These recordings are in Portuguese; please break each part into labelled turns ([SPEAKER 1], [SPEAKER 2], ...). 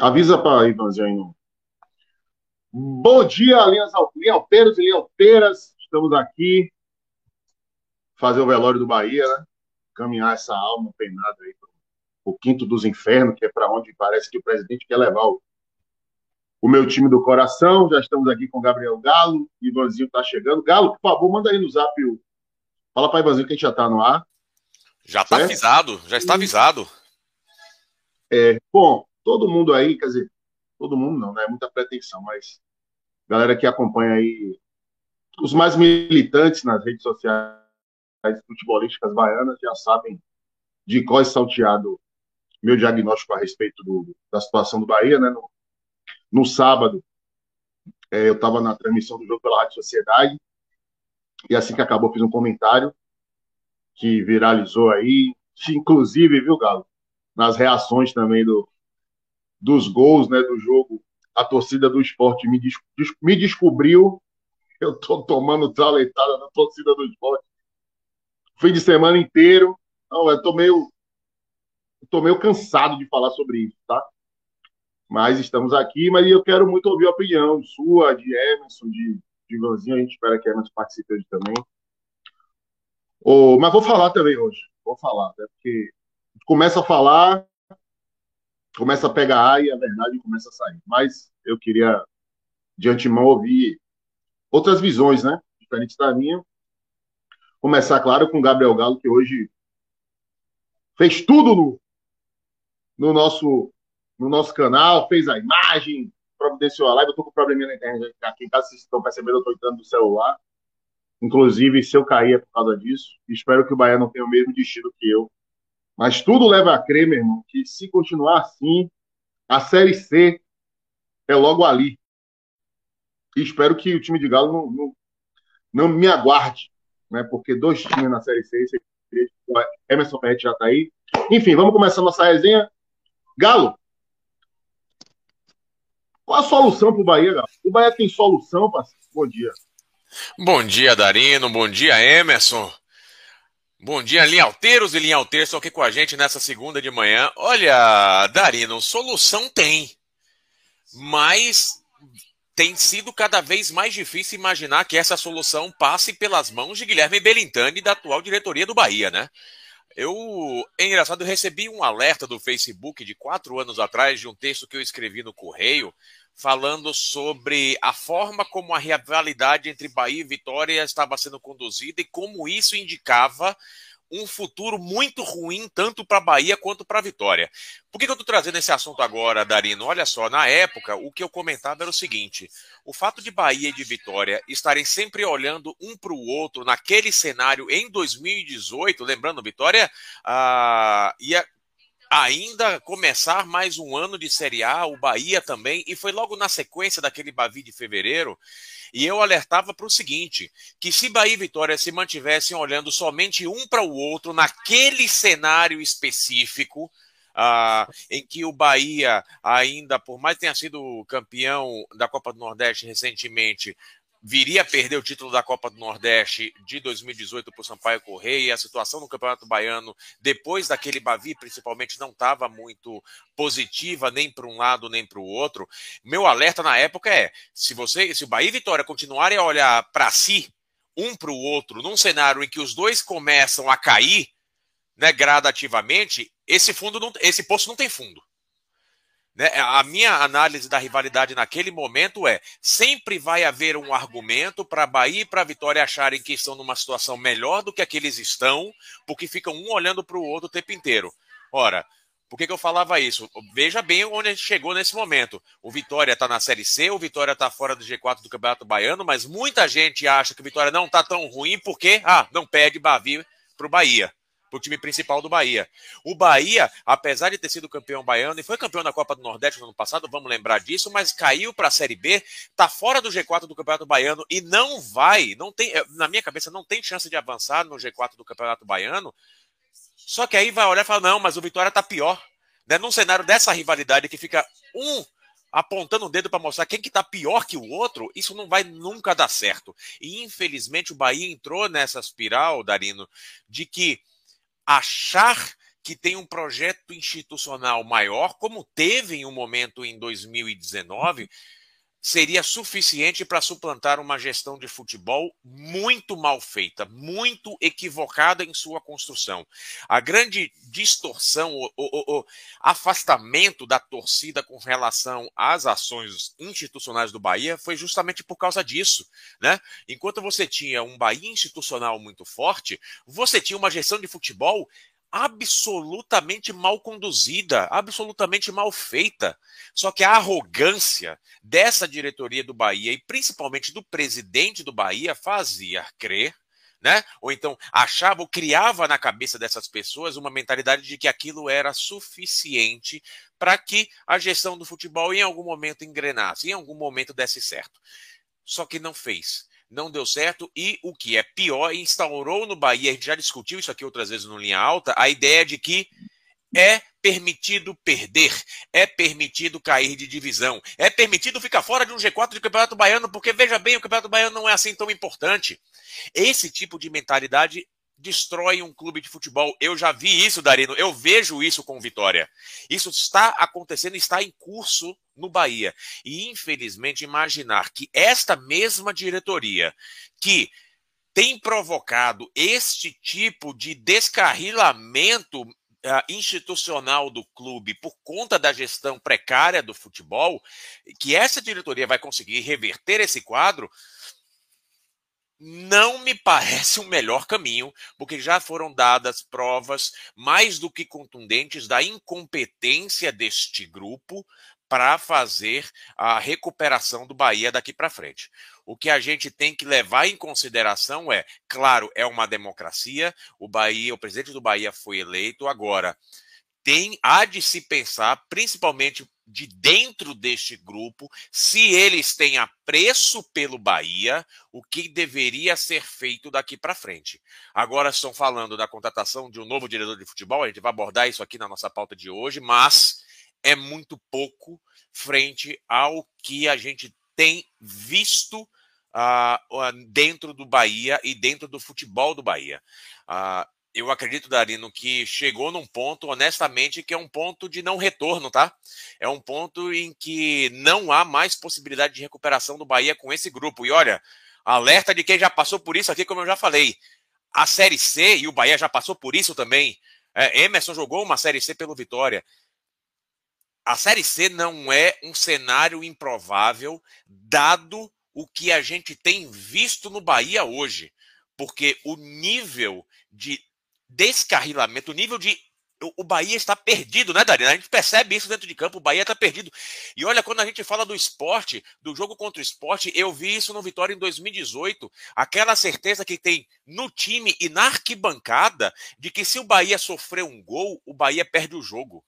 [SPEAKER 1] Avisa para Ivanzinho aí. Não. Bom dia, linhas, e linhalteiras. Estamos aqui fazer o velório do Bahia, né? Caminhar essa alma penada aí para o quinto dos infernos, que é para onde parece que o presidente quer levar o, o meu time do coração. Já estamos aqui com o Gabriel Galo. Ivanzinho está chegando. Galo, por favor, manda aí no zap. O... Fala para Ivanzinho que a gente já está no ar.
[SPEAKER 2] Já está avisado, já está avisado.
[SPEAKER 1] É, bom, todo mundo aí, quer dizer, todo mundo não, né? É muita pretensão, mas galera que acompanha aí os mais militantes nas redes sociais futebolísticas baianas já sabem de qual é salteado meu diagnóstico a respeito do, da situação do Bahia, né? No, no sábado, é, eu estava na transmissão do jogo pela Rádio Sociedade e assim que acabou fiz um comentário que viralizou aí, inclusive, viu, Galo? Nas reações também do, dos gols né, do jogo, a torcida do esporte me, des, me descobriu. Eu tô tomando traletada na torcida do esporte. Fim de semana inteiro. Não, eu tô meio, eu tô meio cansado de falar sobre isso, tá? Mas estamos aqui, mas eu quero muito ouvir a opinião sua, de Emerson, de, de Ivanzinho. A gente espera que Emerson participe hoje também. Oh, mas vou falar também hoje. Vou falar, né? porque começa a falar, começa a pegar ar e a verdade começa a sair. Mas eu queria, de antemão, ouvir outras visões, né? Diferentes da minha. Começar, claro, com o Gabriel Galo, que hoje fez tudo no, no, nosso, no nosso canal, fez a imagem, providenciou a live. Eu tô com probleminha na internet aqui em casa, vocês estão percebendo, eu tô entrando no celular. Inclusive, se eu cair é por causa disso. Espero que o Bahia não tenha o mesmo destino que eu. Mas tudo leva a crer, meu irmão, que se continuar assim, a Série C é logo ali. E espero que o time de Galo não, não, não me aguarde, né? Porque dois times na Série C, Emerson Ferretti já está aí. Enfim, vamos começar nossa resenha. Galo, qual a solução para o Bahia, Galo? O Bahia tem solução, parceiro? Bom dia.
[SPEAKER 2] Bom dia, Darino. Bom dia, Emerson. Bom dia, linhalteiros e linhalteiros aqui com a gente nessa segunda de manhã. Olha, Darino, solução tem, mas tem sido cada vez mais difícil imaginar que essa solução passe pelas mãos de Guilherme Belintani da atual diretoria do Bahia, né? Eu, é engraçado, eu recebi um alerta do Facebook de quatro anos atrás de um texto que eu escrevi no Correio falando sobre a forma como a rivalidade entre Bahia e Vitória estava sendo conduzida e como isso indicava um futuro muito ruim tanto para Bahia quanto para Vitória. Por que, que eu estou trazendo esse assunto agora, Darino? Olha só, na época, o que eu comentava era o seguinte: o fato de Bahia e de Vitória estarem sempre olhando um para o outro naquele cenário em 2018, lembrando, Vitória ah, ia ainda começar mais um ano de Série A, o Bahia também, e foi logo na sequência daquele Bavi de fevereiro, e eu alertava para o seguinte, que se Bahia e Vitória se mantivessem olhando somente um para o outro naquele cenário específico, ah, em que o Bahia ainda, por mais tenha sido campeão da Copa do Nordeste recentemente, viria a perder o título da Copa do Nordeste de 2018 para o Sampaio Correia. A situação no Campeonato Baiano, depois daquele Bavi, principalmente, não estava muito positiva nem para um lado nem para o outro. Meu alerta na época é: se você, se o Bahia e Vitória continuarem a olhar para si, um para o outro, num cenário em que os dois começam a cair, né, gradativamente, esse fundo não, esse poço não tem fundo. Né? A minha análise da rivalidade naquele momento é: sempre vai haver um argumento para Bahia e para Vitória acharem que estão numa situação melhor do que aqueles estão, porque ficam um olhando para o outro o tempo inteiro. Ora, por que, que, eu falava isso? Veja bem onde a gente chegou nesse momento. O Vitória está na Série C, o Vitória está fora do G4 do Campeonato Baiano, mas muita gente acha que o Vitória não está tão ruim porque, ah, não pede Bavi para o Bahia para o time principal do Bahia. O Bahia, apesar de ter sido campeão baiano e foi campeão da Copa do Nordeste no ano passado, vamos lembrar disso, mas caiu para a Série B, está fora do G4 do Campeonato Baiano e não vai, não tem, eh, na minha cabeça, não tem chance de avançar no G4 do Campeonato Baiano. Só que aí vai olhar e falar: não, mas o Vitória está pior. Né? Num cenário dessa rivalidade que fica um apontando o dedo para mostrar quem que está pior que o outro, isso não vai nunca dar certo. E infelizmente o Bahia entrou nessa espiral, Darino, de que achar que tem um projeto institucional maior, como teve em um momento em 2019, seria suficiente para suplantar uma gestão de futebol muito mal feita, muito equivocada em sua construção. A grande distorção, o, o, o, afastamento da torcida com relação às ações institucionais do Bahia foi justamente por causa disso. Né? Enquanto você tinha um Bahia institucional muito forte, você tinha uma gestão de futebol absolutamente mal conduzida, absolutamente mal feita. Só que a arrogância dessa diretoria do Bahia e principalmente do presidente do Bahia fazia crer, né? Ou então achava ou criava na cabeça dessas pessoas uma mentalidade de que aquilo era suficiente para que a gestão do futebol em algum momento engrenasse, em algum momento desse certo. Só que não fez não deu certo e o que é pior, instaurou no Bahia, a gente já discutiu isso aqui outras vezes no Linha Alta, a ideia de que é permitido perder, é permitido cair de divisão, é permitido ficar fora de um G4 de Campeonato Baiano, porque veja bem, o Campeonato Baiano não é assim tão importante. Esse tipo de mentalidade destrói um clube de futebol. Eu já vi isso, Darino, eu vejo isso com Vitória. Isso está acontecendo, está em curso no Bahia. E, infelizmente, imaginar que esta mesma diretoria, que tem provocado este tipo de descarrilamento uh, institucional do clube por conta da gestão precária do futebol, que essa diretoria vai conseguir reverter esse quadro, não me parece o um melhor caminho, porque já foram dadas provas mais do que contundentes da incompetência deste grupo para fazer a recuperação do Bahia daqui para frente. O que a gente tem que levar em consideração é, claro, é uma democracia, o Bahia, o presidente do Bahia foi eleito agora. Tem há de se pensar, principalmente de dentro deste grupo, se eles têm apreço pelo Bahia, o que deveria ser feito daqui para frente. Agora estão falando da contratação de um novo diretor de futebol, a gente vai abordar isso aqui na nossa pauta de hoje, mas é muito pouco frente ao que a gente tem visto uh, dentro do Bahia e dentro do futebol do Bahia. Uh, eu acredito, Darino, que chegou num ponto, honestamente, que é um ponto de não retorno, tá? É um ponto em que não há mais possibilidade de recuperação do Bahia com esse grupo. E olha, alerta de quem já passou por isso aqui, como eu já falei. A Série C, e o Bahia já passou por isso também. É, Emerson jogou uma Série C pelo Vitória. A Série C não é um cenário improvável, dado o que a gente tem visto no Bahia hoje. Porque o nível de descarrilamento, o nível de. O Bahia está perdido, né, Darina? A gente percebe isso dentro de campo, o Bahia está perdido. E olha, quando a gente fala do esporte, do jogo contra o esporte, eu vi isso no Vitória em 2018. Aquela certeza que tem no time e na arquibancada de que se o Bahia sofrer um gol, o Bahia perde o jogo.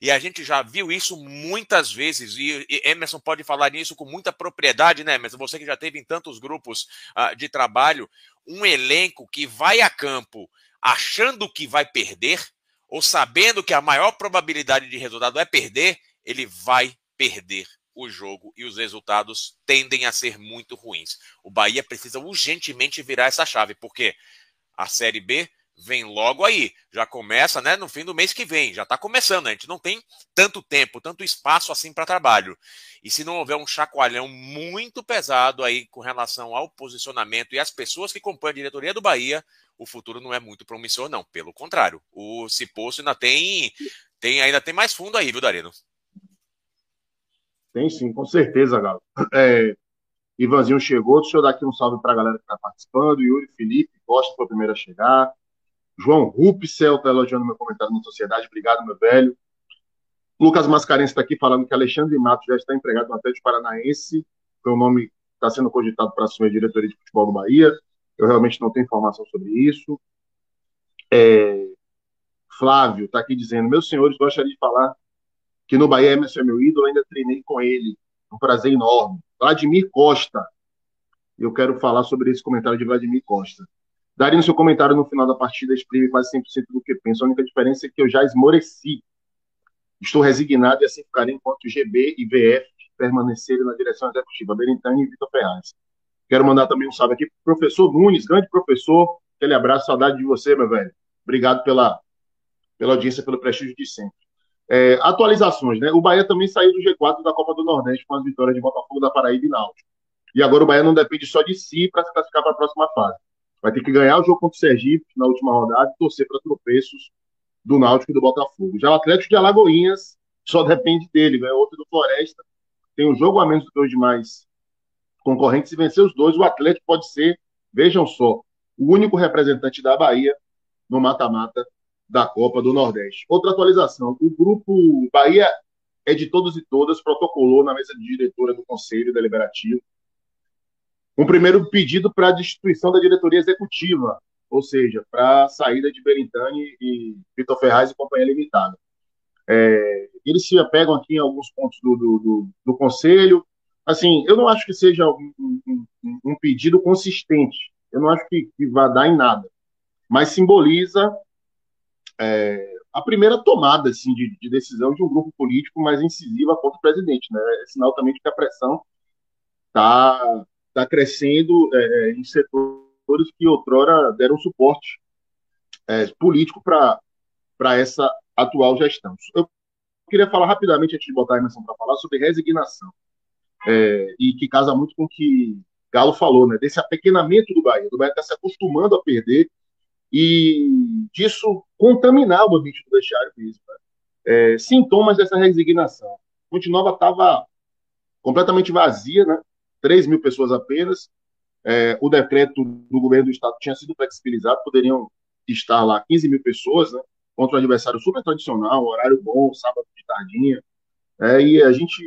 [SPEAKER 2] E a gente já viu isso muitas vezes, e Emerson pode falar nisso com muita propriedade, né, Emerson? Você que já teve em tantos grupos uh, de trabalho, um elenco que vai a campo achando que vai perder, ou sabendo que a maior probabilidade de resultado é perder, ele vai perder o jogo e os resultados tendem a ser muito ruins. O Bahia precisa urgentemente virar essa chave, porque a Série B vem logo aí, já começa né, no fim do mês que vem, já está começando, a gente não tem tanto tempo, tanto espaço assim para trabalho. E se não houver um chacoalhão muito pesado aí com relação ao posicionamento e às pessoas que compõem a diretoria do Bahia, o futuro não é muito promissor, não. Pelo contrário, o Cipoço ainda tem, tem, ainda tem mais fundo aí, viu, Darino?
[SPEAKER 1] Tem sim, com certeza, Galo. É, Ivanzinho chegou, deixa eu dar aqui um salve para a galera que está participando. Yuri Felipe Costa foi o primeiro a chegar. João Rupsel está elogiando meu comentário na sociedade. Obrigado, meu velho. Lucas Mascarenhas está aqui falando que Alexandre Matos já está empregado no Atlético Paranaense. O nome está sendo cogitado para assumir a diretoria de futebol do Bahia. Eu realmente não tenho informação sobre isso. É... Flávio está aqui dizendo: Meus senhores, gostaria de falar que no Bahia Emerson é meu ídolo, ainda treinei com ele. Um prazer enorme. Vladimir Costa. Eu quero falar sobre esse comentário de Vladimir Costa. Daria no seu comentário no final da partida exprime quase 100% do que penso. A única diferença é que eu já esmoreci. Estou resignado e assim ficarei enquanto GB e VF permanecerem na direção executiva. Berintani e Vitor Ferraz. Quero mandar também um salve aqui para o professor Nunes, grande professor. Aquele abraço, saudade de você, meu velho. Obrigado pela, pela audiência, pelo prestígio de sempre. É, atualizações, né? O Bahia também saiu do G4 da Copa do Nordeste com as vitórias de Botafogo da Paraíba e Náutico. E agora o Bahia não depende só de si para se classificar para a próxima fase. Vai ter que ganhar o jogo contra o Sergipe na última rodada e torcer para tropeços do Náutico e do Botafogo. Já o Atlético de Alagoinhas só depende dele, ganhou outro do Floresta, tem um jogo a menos do que os demais concorrentes. Se vencer os dois, o Atlético pode ser, vejam só, o único representante da Bahia no mata-mata da Copa do Nordeste. Outra atualização: o grupo Bahia é de todos e todas, protocolou na mesa de diretora do Conselho Deliberativo um primeiro pedido para a destituição da diretoria executiva, ou seja, para a saída de Berintani e Vitor Ferraz e Companhia Limitada. É, eles se apegam aqui em alguns pontos do, do, do, do Conselho. Assim, eu não acho que seja um, um, um pedido consistente. Eu não acho que, que vá dar em nada. Mas simboliza é, a primeira tomada assim, de, de, decisão de um grupo político mais incisiva contra o presidente. Né? É sinal também de que a pressão está tá crescendo é, em setores que outrora deram suporte é, político para essa atual gestão. Eu queria falar rapidamente, antes de botar a Emerson para falar, sobre resignação. É, e que casa muito com o que Galo falou, né? Desse apequenamento do Bahia. O Bahia está se acostumando a perder e disso contaminar o ambiente do vestiário mesmo. Né? É, sintomas dessa resignação. Fonte Nova estava completamente vazia, né? 3 mil pessoas apenas. É, o decreto do governo do estado tinha sido flexibilizado, poderiam estar lá 15 mil pessoas, né? Contra um adversário super tradicional, horário bom, sábado de tardinha. É, e a gente.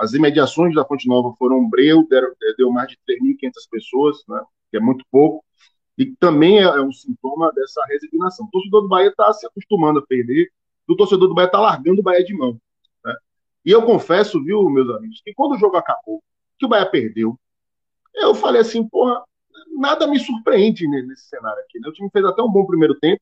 [SPEAKER 1] As imediações da Fonte Nova foram breu, deram, deu mais de 3.500 pessoas, né? Que é muito pouco e também é, é um sintoma dessa resignação. O torcedor do Bahia está se acostumando a perder, o torcedor do Bahia está largando o Bahia de mão. Né? E eu confesso, viu, meus amigos, que quando o jogo acabou, que o Bahia perdeu, eu falei assim, porra, nada me surpreende nesse cenário aqui. Né? O time fez até um bom primeiro tempo,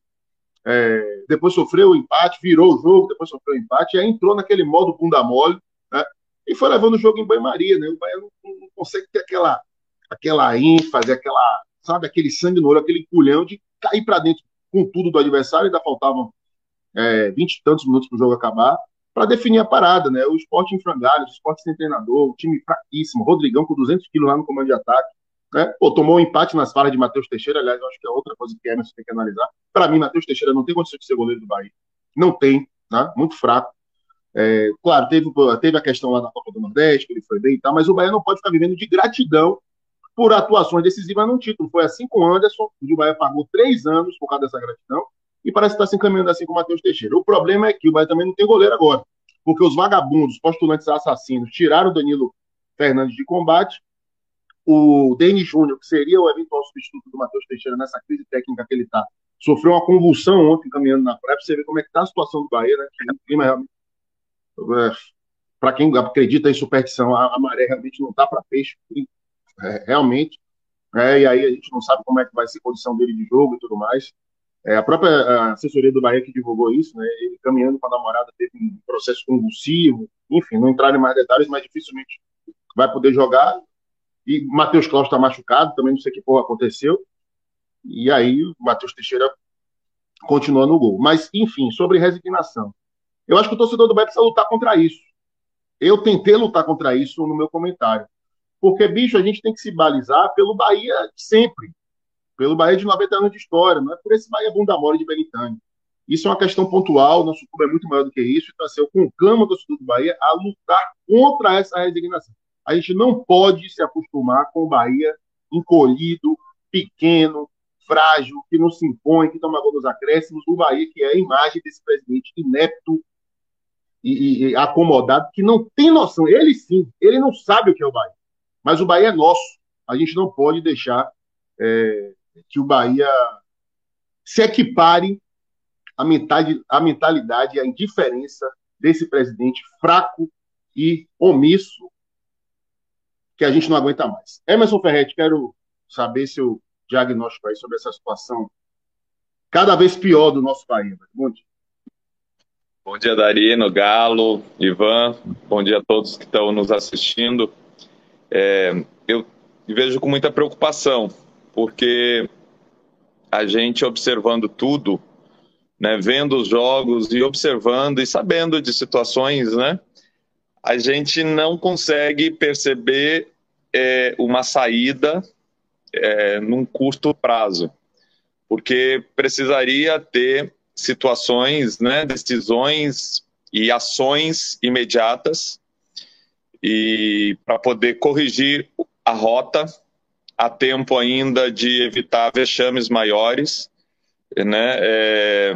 [SPEAKER 1] é, depois sofreu o empate, virou o jogo, depois sofreu o empate, e aí entrou naquele modo bunda mole, né? e foi levando o jogo em banho-maria. Né? O Bahia não, não consegue ter aquela, aquela ênfase, aquela sabe? Aquele sangue no olho, aquele culhão de cair para dentro com tudo do adversário, ainda faltavam é, 20 e tantos minutos para o jogo acabar, para definir a parada, né? O esporte em frangalhos, o esporte sem treinador, o time fraquíssimo, Rodrigão com 200 quilos lá no comando de ataque, né? Pô, tomou um empate nas falas de Matheus Teixeira, aliás, eu acho que é outra coisa que Emerson tem que analisar. Para mim, Matheus Teixeira não tem condição de ser goleiro do Bahia. Não tem, né? Muito fraco. É, claro, teve, teve a questão lá na Copa do Nordeste, que ele foi bem e tal, mas o Bahia não pode ficar vivendo de gratidão por atuações decisivas no título. Foi assim com o Anderson, o Bahia pagou três anos por causa dessa gratidão, e parece que está se encaminhando assim com o Matheus Teixeira. O problema é que o Bahia também não tem goleiro agora, porque os vagabundos, postulantes assassinos, tiraram o Danilo Fernandes de combate, o Denis Júnior, que seria o eventual substituto do Matheus Teixeira nessa crise técnica que ele está, sofreu uma convulsão ontem caminhando na praia, para você ver como é que está a situação do Bahia, né? O clima realmente... É, para quem acredita em superstição, a, a maré realmente não está para peixe, é, realmente. É, e aí a gente não sabe como é que vai ser a condição dele de jogo e tudo mais. É, a própria assessoria do Bahia que divulgou isso, né, ele caminhando com a namorada teve um processo convulsivo, enfim, não entrar em mais detalhes, mas dificilmente vai poder jogar. E Matheus Claus está machucado, também não sei que porra aconteceu. E aí o Matheus Teixeira continua no gol. Mas, enfim, sobre resignação. Eu acho que o torcedor do Bahia precisa lutar contra isso. Eu tentei lutar contra isso no meu comentário. Porque, bicho, a gente tem que se balizar pelo Bahia sempre. Pelo Bahia de 90 anos de história, não é por esse Bahia bunda mole de Benitani. Isso é uma questão pontual, nosso clube é muito maior do que isso, então assim, eu conclamo o torcedor do Bahia a lutar contra essa resignação. A gente não pode se acostumar com o Bahia encolhido, pequeno, frágil, que não se impõe, que toma gol nos acréscimos, o Bahia que é a imagem desse presidente inepto e, e, acomodado, que não tem noção, ele sim, ele não sabe o que é o Bahia. Mas o Bahia é nosso. A gente não pode deixar é, que o Bahia se equipare à mentalidade, à mentalidade, à indiferença desse presidente fraco e omisso que a gente não aguenta mais. Emerson Ferretti, quero saber seu diagnóstico aí sobre essa situação cada vez pior do nosso país. Bom dia.
[SPEAKER 3] Bom dia, Darino, Galo, Ivan. Bom dia a todos que estão nos assistindo é, eu vejo com muita preocupação, porque a gente observando tudo, né, vendo os jogos e observando e sabendo de situações, né, a gente não consegue perceber é, uma saída é, num curto prazo, porque precisaria ter situações, né, decisões e ações imediatas e para poder corrigir a rota a tempo ainda de evitar vexames maiores, né? É,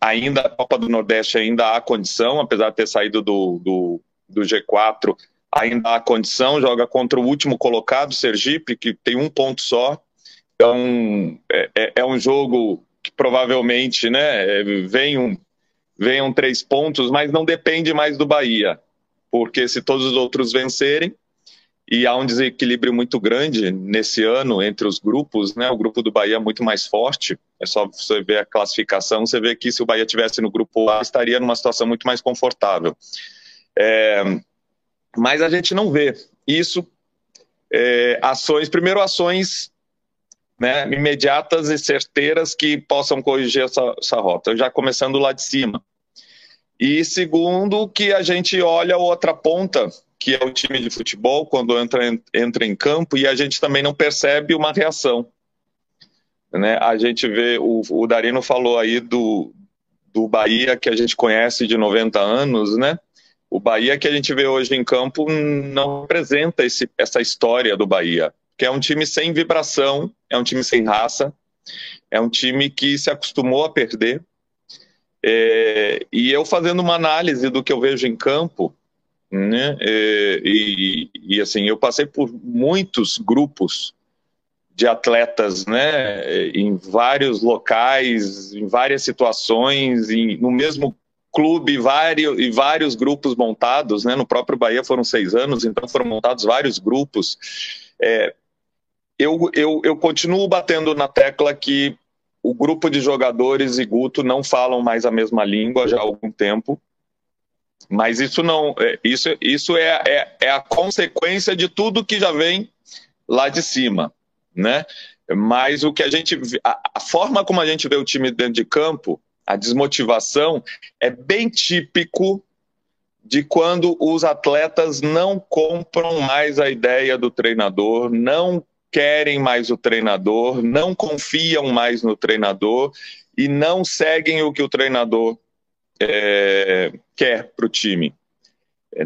[SPEAKER 3] ainda a Copa do Nordeste ainda há condição, apesar de ter saído do, do, do G4, ainda há condição, joga contra o último colocado, Sergipe, que tem um ponto só. Então, é, é, é um jogo que provavelmente né, venham, venham três pontos, mas não depende mais do Bahia, porque se todos os outros vencerem, e há um desequilíbrio muito grande nesse ano entre os grupos, né? O grupo do Bahia é muito mais forte. É só você ver a classificação, você vê que se o Bahia tivesse no grupo A, estaria numa situação muito mais confortável. É, mas a gente não vê isso. É, ações, primeiro ações né, imediatas e certeiras que possam corrigir essa, essa rota, já começando lá de cima. E segundo, que a gente olha outra ponta que é o time de futebol quando entra, entra em campo e a gente também não percebe uma reação. Né? A gente vê, o, o Darino falou aí do, do Bahia que a gente conhece de 90 anos, né? O Bahia que a gente vê hoje em campo não representa esse, essa história do Bahia, que é um time sem vibração, é um time sem raça, é um time que se acostumou a perder. É, e eu fazendo uma análise do que eu vejo em campo, né? E, e, e, assim, eu passei por muitos grupos de atletas, né? Em vários locais, em várias situações, em, no mesmo clube vários, e vários grupos montados, né? No próprio Bahia foram seis anos, então foram montados vários grupos. É, eu, eu, eu continuo batendo na tecla que o grupo de jogadores e Guto não falam mais a mesma língua já há algum tempo. Mas isso não, é, isso, isso é, é, é a consequência de tudo que já vem lá de cima, né? Mas o que a gente, a, a forma como a gente vê o time dentro de campo, a desmotivação é bem típico de quando os atletas não compram mais a ideia do treinador, não querem mais o treinador, não confiam mais no treinador e não seguem o que o treinador é, quer para o time.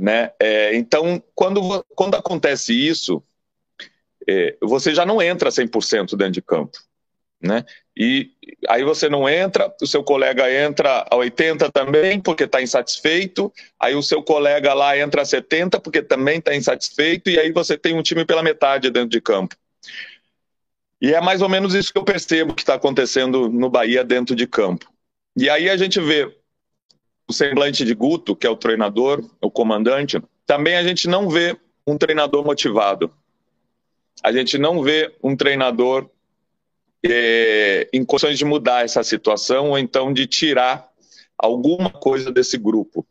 [SPEAKER 3] Né? É, então, quando, quando acontece isso, é, você já não entra 100% dentro de campo. Né? E aí você não entra, o seu colega entra a 80 também, porque está insatisfeito, aí o seu colega lá entra a 70 porque também está insatisfeito, e aí você tem um time pela metade dentro de campo. E é mais ou menos isso que eu percebo que está acontecendo no Bahia dentro de campo. E aí a gente vê o semblante de Guto, que é o treinador, o comandante, também a gente não vê um treinador motivado. A gente não vê um treinador é, em condições de mudar essa situação ou então de tirar alguma coisa desse grupo.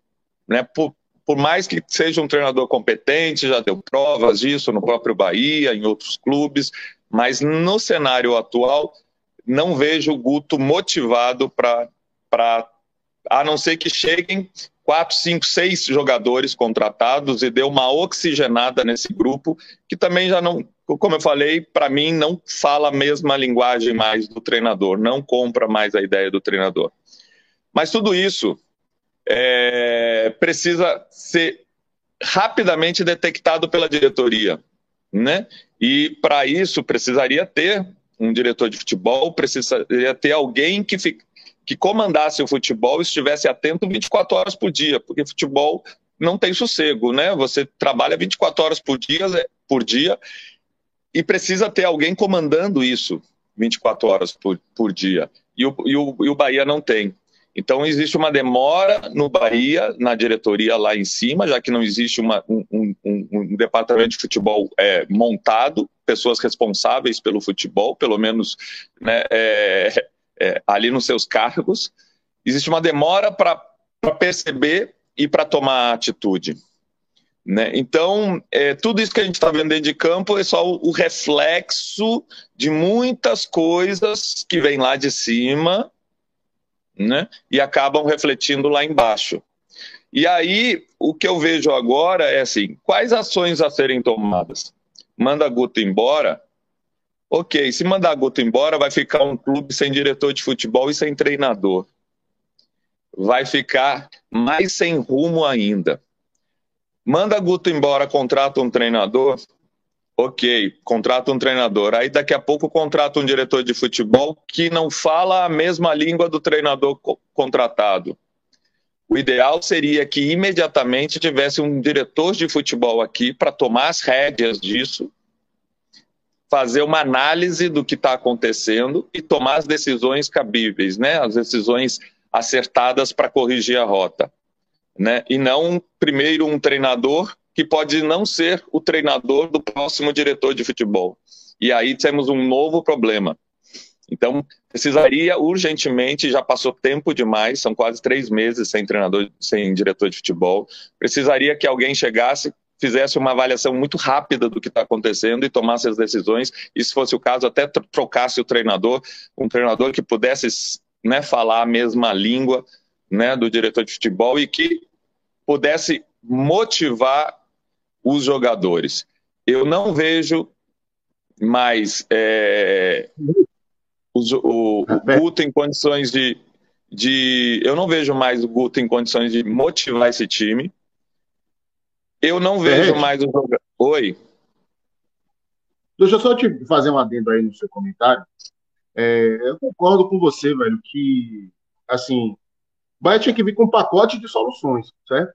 [SPEAKER 3] Né? Por, por mais que seja um treinador competente, já deu provas disso no próprio Bahia, em outros clubes, mas no cenário atual, não vejo o Guto motivado para a não ser que cheguem quatro, cinco, seis jogadores contratados e dê uma oxigenada nesse grupo, que também já não, como eu falei, para mim não fala a mesma linguagem mais do treinador, não compra mais a ideia do treinador. Mas tudo isso é, precisa ser rapidamente detectado pela diretoria, né? E para isso precisaria ter um diretor de futebol, precisaria ter alguém que fique que comandasse o futebol estivesse atento 24 horas por dia, porque futebol não tem sossego, né? Você trabalha 24 horas por dia, por dia e precisa ter alguém comandando isso 24 horas por, por dia. E o, e, o, e o Bahia não tem. Então, existe uma demora no Bahia, na diretoria lá em cima, já que não existe uma, um, um, um, departamento de futebol é, montado, pessoas responsáveis pelo futebol, pelo menos né, é, é, ali nos seus cargos, existe uma demora para perceber e para tomar atitude. Né? Então, é, tudo isso que a gente está vendo dentro de campo é só o, o, reflexo de muitas coisas que vêm lá de cima né? E acabam refletindo lá embaixo. E aí, o que eu vejo agora é assim: quais ações a serem tomadas? Manda Guto embora? Ok, se mandar Guto embora, vai ficar um clube sem diretor de futebol e sem treinador. Vai ficar mais sem rumo ainda. Manda Guto embora, contrata um treinador. Ok, contrata um treinador. Aí daqui a pouco contrata um diretor de futebol que não fala a mesma língua do treinador co contratado. O ideal seria que imediatamente tivesse um diretor de futebol aqui para tomar as rédeas disso, fazer uma análise do que está acontecendo e tomar as decisões cabíveis, né? As decisões acertadas para corrigir a rota, né? E não primeiro um treinador que pode não ser o treinador do próximo diretor de futebol. E aí temos um novo problema. Então, precisaria urgentemente, já passou tempo demais, são quase três meses sem treinador, sem diretor de futebol. Precisaria que alguém chegasse, fizesse uma avaliação muito rápida do que está acontecendo e tomasse as decisões. E, se fosse o caso, até trocasse o treinador, um treinador que pudesse né, falar a mesma língua né, do diretor de futebol e que pudesse motivar os jogadores. Eu não vejo mais é, o, o, o Guto em condições de, de. Eu não vejo mais o Guto em condições de motivar esse time. Eu não vejo mais o jogador. Oi.
[SPEAKER 1] Deixa eu só te fazer um adendo aí no seu comentário. É, eu concordo com você, velho, que assim, o Bahia tinha que vir com um pacote de soluções, certo?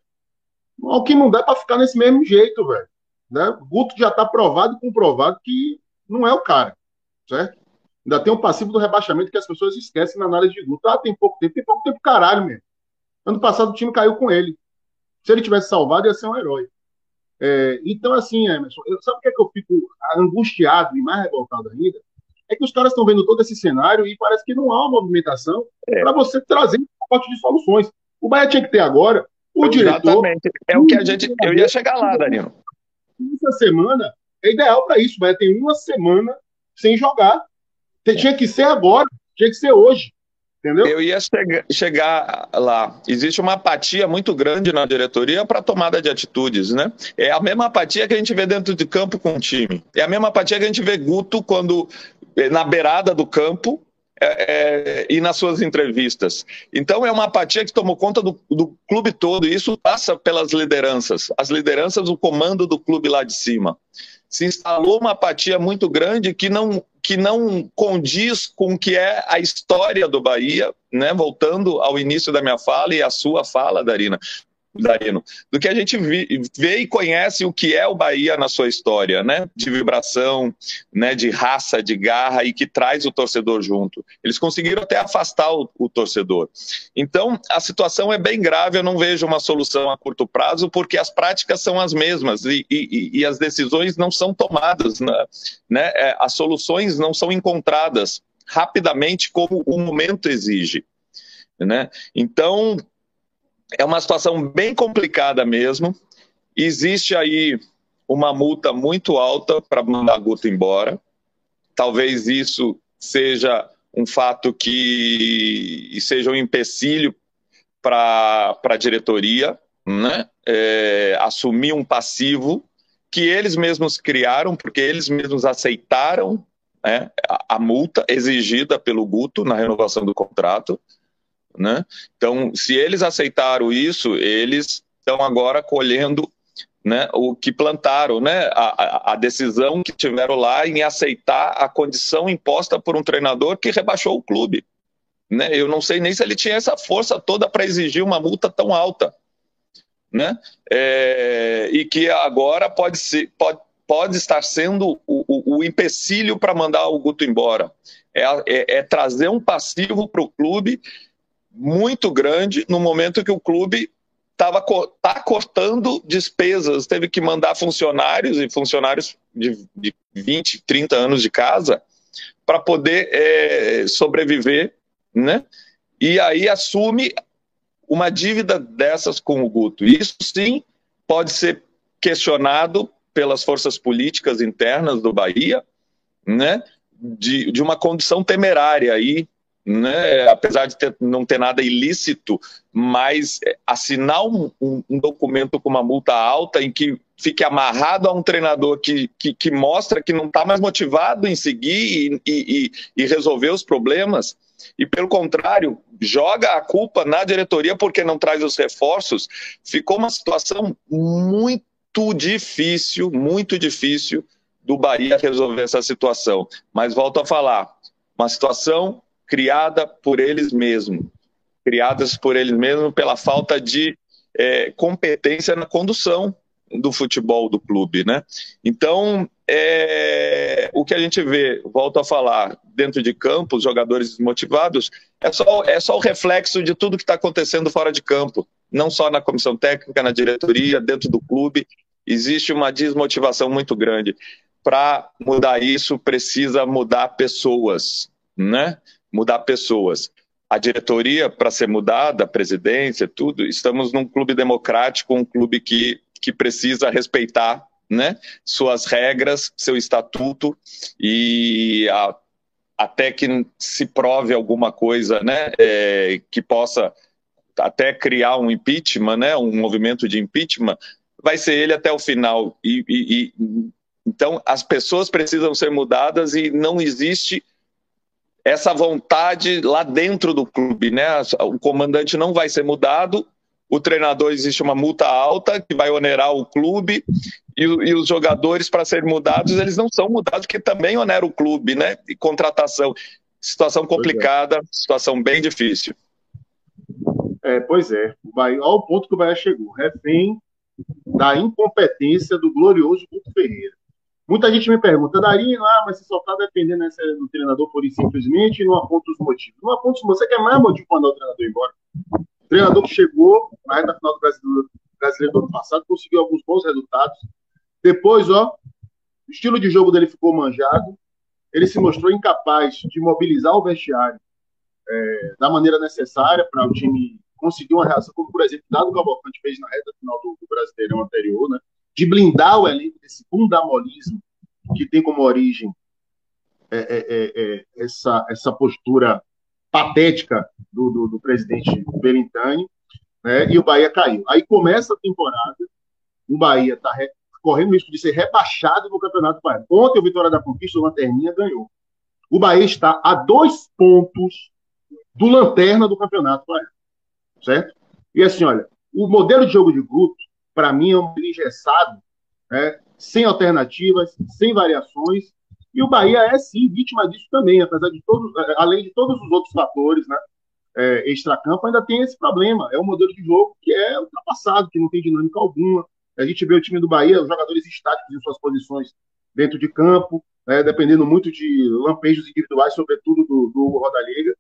[SPEAKER 1] O que não dá para ficar nesse mesmo jeito, velho. Né? O Guto já está provado e comprovado que não é o cara, certo? Ainda tem um passivo do rebaixamento que as pessoas esquecem na análise de Guto. Ah, tem pouco tempo. Tem pouco tempo, caralho, mesmo. Ano passado o time caiu com ele. Se ele tivesse salvado, ia ser um herói. É, então, assim, Emerson, eu, sabe o que é que eu fico angustiado e mais revoltado ainda? É que os caras estão vendo todo esse cenário e parece que não há uma movimentação é. para você trazer um pacote de soluções. O Bahia tinha que ter agora o Exatamente. diretor. Exatamente.
[SPEAKER 3] É o que a gente. Eu ia chegar lá, Danilo.
[SPEAKER 1] Essa semana é ideal para isso. O Bahia tem uma semana sem jogar. Tinha que ser agora, tinha que ser hoje. Entendeu?
[SPEAKER 3] Eu ia chegar, lá. Existe uma apatia muito grande na diretoria para tomada de atitudes, né? É a mesma apatia que a gente vê dentro de campo com o time. É a mesma apatia que a gente vê Guto quando eh, na beirada do campo é, é, e nas suas entrevistas. Então é uma apatia que tomou conta do, do, clube todo e isso passa pelas lideranças. As lideranças, o comando do clube lá de cima se instalou uma apatia muito grande que não, que não condiz com o que é a história do Bahia, né? voltando ao início da minha fala e à sua fala, Darina. Do que a gente vê e conhece o que é o Bahia na sua história, né? De vibração, né? De raça, de garra e que traz o torcedor junto. Eles conseguiram até afastar o, o torcedor. Então, a situação é bem grave. Eu não vejo uma solução a curto prazo porque as práticas são as mesmas e, e, e as decisões não são tomadas, né? né? É, as soluções não são encontradas rapidamente como o momento exige. Né? Então, é uma situação bem complicada mesmo. Existe aí uma multa muito alta para mandar Guto embora. Talvez isso seja um fato que seja um empecilho para a diretoria, né? É, assumir um passivo que eles mesmos criaram, porque eles mesmos aceitaram né, a, a multa exigida pelo Guto na renovação do contrato. Né? Então, se eles aceitaram isso, eles estão agora colhendo né, o que plantaram, né, a, a, decisão que tiveram lá em aceitar a condição imposta por um treinador que rebaixou o clube. Né? Eu não sei nem se ele tinha essa força toda para exigir uma multa tão alta. Né? É, e que agora pode, ser, pode, pode estar sendo o, o, o empecilho para mandar o Guto embora. É, é, é trazer um passivo para o clube muito grande no momento que o clube estava tá cortando despesas, teve que mandar funcionários e funcionários de, de 20, 30 anos de casa para poder é, sobreviver, né? E aí assume uma dívida dessas com o Guto. Isso sim pode ser questionado pelas forças políticas internas do Bahia, né? De, de uma condição temerária aí né, apesar de ter, não ter nada ilícito, mas é, assinar um, um, um, documento com uma multa alta em que fique amarrado a um treinador que, que, que mostra que não está mais motivado em seguir e, e, e resolver os problemas, e pelo contrário, joga a culpa na diretoria porque não traz os reforços, ficou uma situação muito difícil, muito difícil do Bahia resolver essa situação. Mas volto a falar, uma situação criada por eles mesmos, criadas por eles mesmos pela falta de é, competência na condução do futebol do clube, né? Então, é, o que a gente vê, volto a falar, dentro de campo, os jogadores desmotivados, é só, é só o reflexo de tudo que está acontecendo fora de campo, não só na comissão técnica, na diretoria, dentro do clube, existe uma desmotivação muito grande. Para mudar isso, precisa mudar pessoas, né? Mudar pessoas a diretoria para ser mudada, a presidência, tudo, estamos num clube democrático, um clube que que precisa respeitar né, suas regras, seu estatuto e a, até que se prove alguma coisa né, é, que possa até criar um impeachment, né, um movimento de impeachment, vai ser ele até o final. E, e, e, então as pessoas precisam ser mudadas e não existe essa vontade lá dentro do clube, né? O comandante não vai ser mudado, o treinador existe uma multa alta que vai onerar o clube e, e os jogadores para serem mudados eles não são mudados porque também onera o clube, né? E contratação, situação é. complicada, situação bem difícil.
[SPEAKER 1] É, pois é, o Bahia, olha o ponto que o Bahia chegou, refém da incompetência do glorioso Guto Ferreira. Muita gente me pergunta, Darino, ah, mas você só está dependendo do treinador por simplesmente e não aponta os motivos. Não aponta os motivos. Você quer mais motivo para mandar o treinador embora? Treinador que chegou na reta final do brasileiro, brasileiro do ano passado, conseguiu alguns bons resultados. Depois, ó, o estilo de jogo dele ficou manjado. Ele se mostrou incapaz de mobilizar o vestiário é, da maneira necessária para o time conseguir uma reação, como, por exemplo, Dado Cavalcante fez na reta final do, do Brasileirão anterior, né? De blindar o elenco desse fundamolismo que tem como origem é, é, é, é essa, essa postura patética do, do, do presidente Belintani, né, e o Bahia caiu. Aí começa a temporada, o Bahia está correndo o risco de ser rebaixado no Campeonato Bahia. Ontem o Vitória da Conquista, o Lanterninha, ganhou. O Bahia está a dois pontos do Lanterna do Campeonato Bahia. Certo? E assim, olha, o modelo de jogo de grupo, para mim, é um engessado, né, sem alternativas, sem variações, e o Bahia é sim vítima disso também, apesar de todos, é, além de todos os outros fatores, né? É, extracampo ainda tem esse problema. É um modelo de jogo que é ultrapassado, que não tem dinâmica alguma. A gente vê o time do Bahia, os jogadores estáticos em suas posições dentro de campo, né, dependendo muito de lampejos individuais, sobretudo do, do Roda Liga. Então,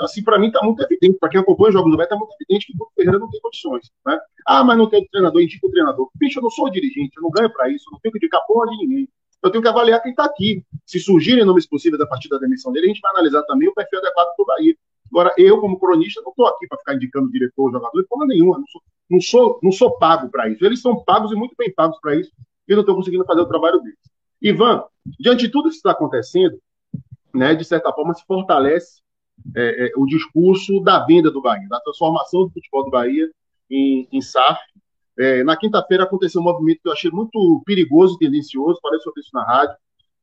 [SPEAKER 1] assim, para mim está muito evidente, para quem acompanha os jogos do Bahia, está muito evidente que o Bruno Ferreira não tem condições. Né? Ah, mas não tem treinador, indica o treinador. Bicho, eu não sou dirigente, eu não ganho para isso, eu não tenho que indicar porra de ninguém eu tenho que avaliar quem está aqui. Se surgirem nomes possíveis a partir da demissão dele, a gente vai analisar também o perfil adequado para o Bahia. Agora, eu, como cronista, não estou aqui para ficar indicando diretor, jogador, de forma nenhuma. Não sou, não sou, não sou pago para isso. Eles são pagos e muito bem pagos para isso, e não estou conseguindo fazer o trabalho deles. Ivan, diante de tudo que está acontecendo, né, de certa forma, se fortalece é, é, o discurso da venda do Bahia, da transformação do futebol do Bahia em, em SAF, é, na quinta-feira aconteceu um movimento que eu achei muito perigoso e tendencioso, falei sobre isso na rádio,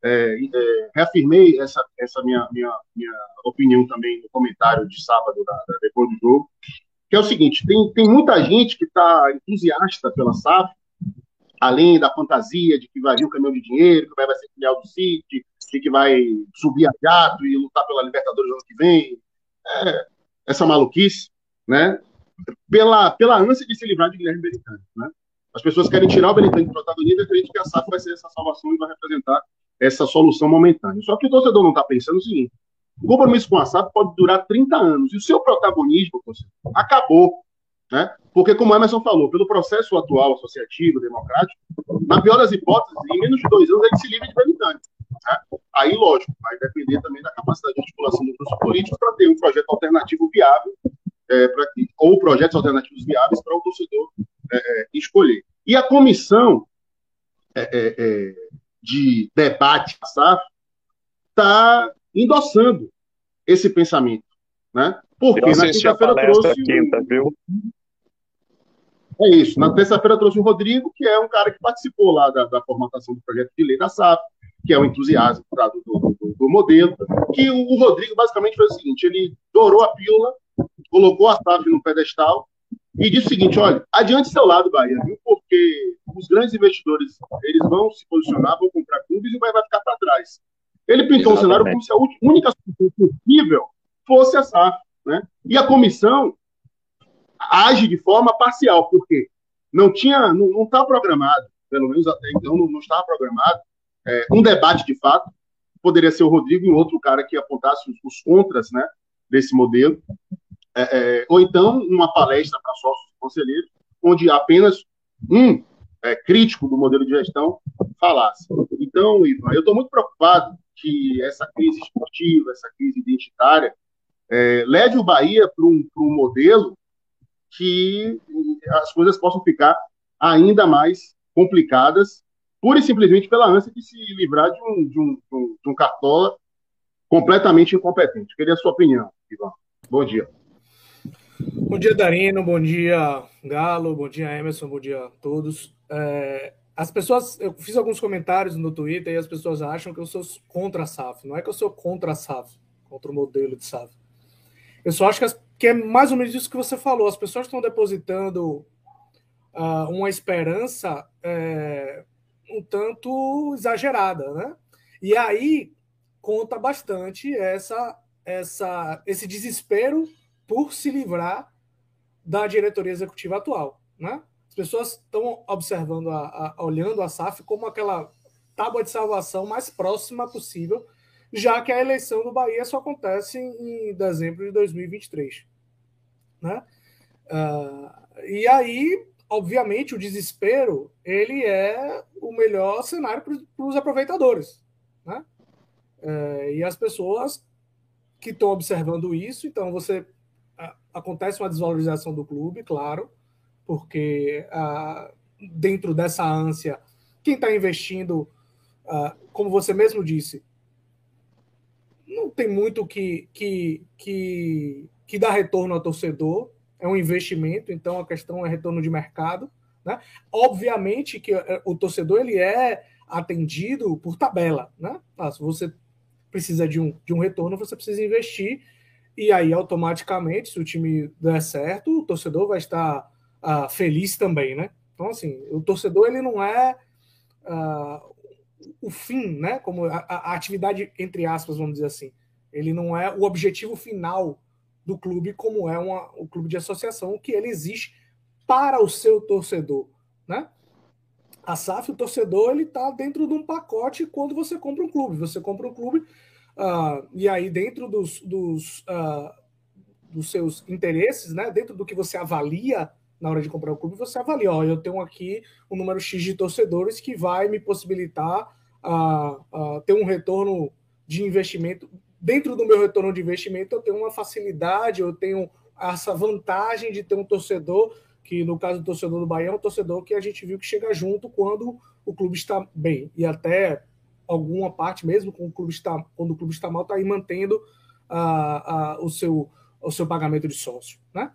[SPEAKER 1] é, é, reafirmei essa, essa minha, minha, minha opinião também no comentário de sábado, da, da, depois do jogo, que é o seguinte, tem, tem muita gente que está entusiasta pela SAF, além da fantasia de que vai vir um caminhão de dinheiro, que vai, ser filial do City, que vai subir a gato e lutar pela Libertadores no ano que vem, é, essa maluquice, né? pela, pela ânsia de se livrar de Guilherme Belintani. Né? As pessoas querem tirar o Belintani do protagonismo e acreditam que a SAF vai ser essa salvação e vai representar essa solução momentânea. Só que o torcedor não está pensando o seguinte: o compromisso com a SAF pode durar 30 anos e o seu protagonismo acabou. Né? Porque, como Emerson falou, pelo processo atual associativo, democrático, na pior das hipóteses, em menos de dois anos ele se livra de Belintani. Aí, lógico, vai depender também da capacidade de articulação dos grupos políticos para ter um projeto alternativo viável é, pra, ou projetos alternativos viáveis para o torcedor é, é, escolher. E a comissão é, é, é de debate SAF está endossando esse pensamento. Né? Porque na quinta-feira trouxe.
[SPEAKER 3] Quinta, viu?
[SPEAKER 1] É isso. Na terça-feira trouxe o Rodrigo, que é um cara que participou lá da, da formatação do projeto de lei da SAF, que é o entusiasmo do, do, do, do, modelo. Que o, o, Rodrigo basicamente fez o seguinte: ele dourou a pílula, colocou a SAF no pedestal e disse o seguinte: olha, adiante seu lado, Bahia, viu? porque os grandes investidores eles vão se posicionar, vão comprar clubes e o Bahia vai ficar para trás. Ele pintou Exatamente. um cenário como se a única solução possível fosse a SAF. Né? E a comissão age de forma parcial, porque não tinha, não está programado, pelo menos até então não, não estava programado, é, um debate de fato. Poderia ser o Rodrigo e outro cara que apontasse os, os contras né, desse modelo. É, é, ou então uma palestra para sócios conselheiros, onde apenas um é, crítico do modelo de gestão falasse. Então, Ivan, eu estou muito preocupado que essa crise esportiva, essa crise identitária, é, leve o Bahia para um, um modelo que as coisas possam ficar ainda mais complicadas, pura e simplesmente pela ânsia de se livrar de um, de um, de um cartola completamente incompetente. Queria a sua opinião, Ivan. Bom dia.
[SPEAKER 4] Bom dia, Darino. Bom dia, Galo. Bom dia, Emerson. Bom dia a todos. É, as pessoas, eu fiz alguns comentários no Twitter e as pessoas acham que eu sou contra a SAF. Não é que eu sou contra a SAF, contra o modelo de SAF. Eu só acho que, as, que é mais ou menos isso que você falou. As pessoas estão depositando uh, uma esperança é, um tanto exagerada, né? E aí conta bastante essa, essa, esse desespero por se livrar da diretoria executiva atual. Né? As pessoas estão observando, a, a, olhando a SAF como aquela tábua de salvação mais próxima possível, já que a eleição do Bahia só acontece em dezembro de 2023. Né? Uh, e aí, obviamente, o desespero ele é o melhor cenário para os aproveitadores. Né? Uh, e as pessoas que estão observando isso, então você acontece uma desvalorização do clube, claro, porque ah, dentro dessa ânsia, quem está investindo, ah, como você mesmo disse, não tem muito que, que, que, que dá retorno ao torcedor, é um investimento, então a questão é retorno de mercado. Né? Obviamente que eh, o torcedor ele é atendido por tabela. Né? Ah, se você precisa de um, de um retorno, você precisa investir e aí, automaticamente, se o time der certo, o torcedor vai estar uh, feliz também, né? Então, assim, o torcedor ele não é uh, o fim, né? Como a, a, atividade, entre aspas, vamos dizer assim. Ele não é o objetivo final do clube, como é uma, o clube de associação, que ele existe para o seu torcedor, né? A SAF, o torcedor, ele está dentro de um pacote quando você compra um clube. Você compra um clube Uh, e aí, dentro dos, dos, uh, dos seus interesses, né, dentro do que você avalia na hora de comprar o clube, você avalia, ó, eu tenho aqui um número X de torcedores que vai me possibilitar uh, ter um retorno de investimento. Dentro do meu retorno de investimento, eu tenho uma facilidade, eu tenho essa vantagem de ter um torcedor, que no caso do torcedor do Bahia é um torcedor que a gente viu que chega junto quando o clube está bem. E até alguma parte, mesmo quando o clube está, quando o clube está mal, está aí mantendo uh, uh, o, seu, o seu pagamento de sócio. Né?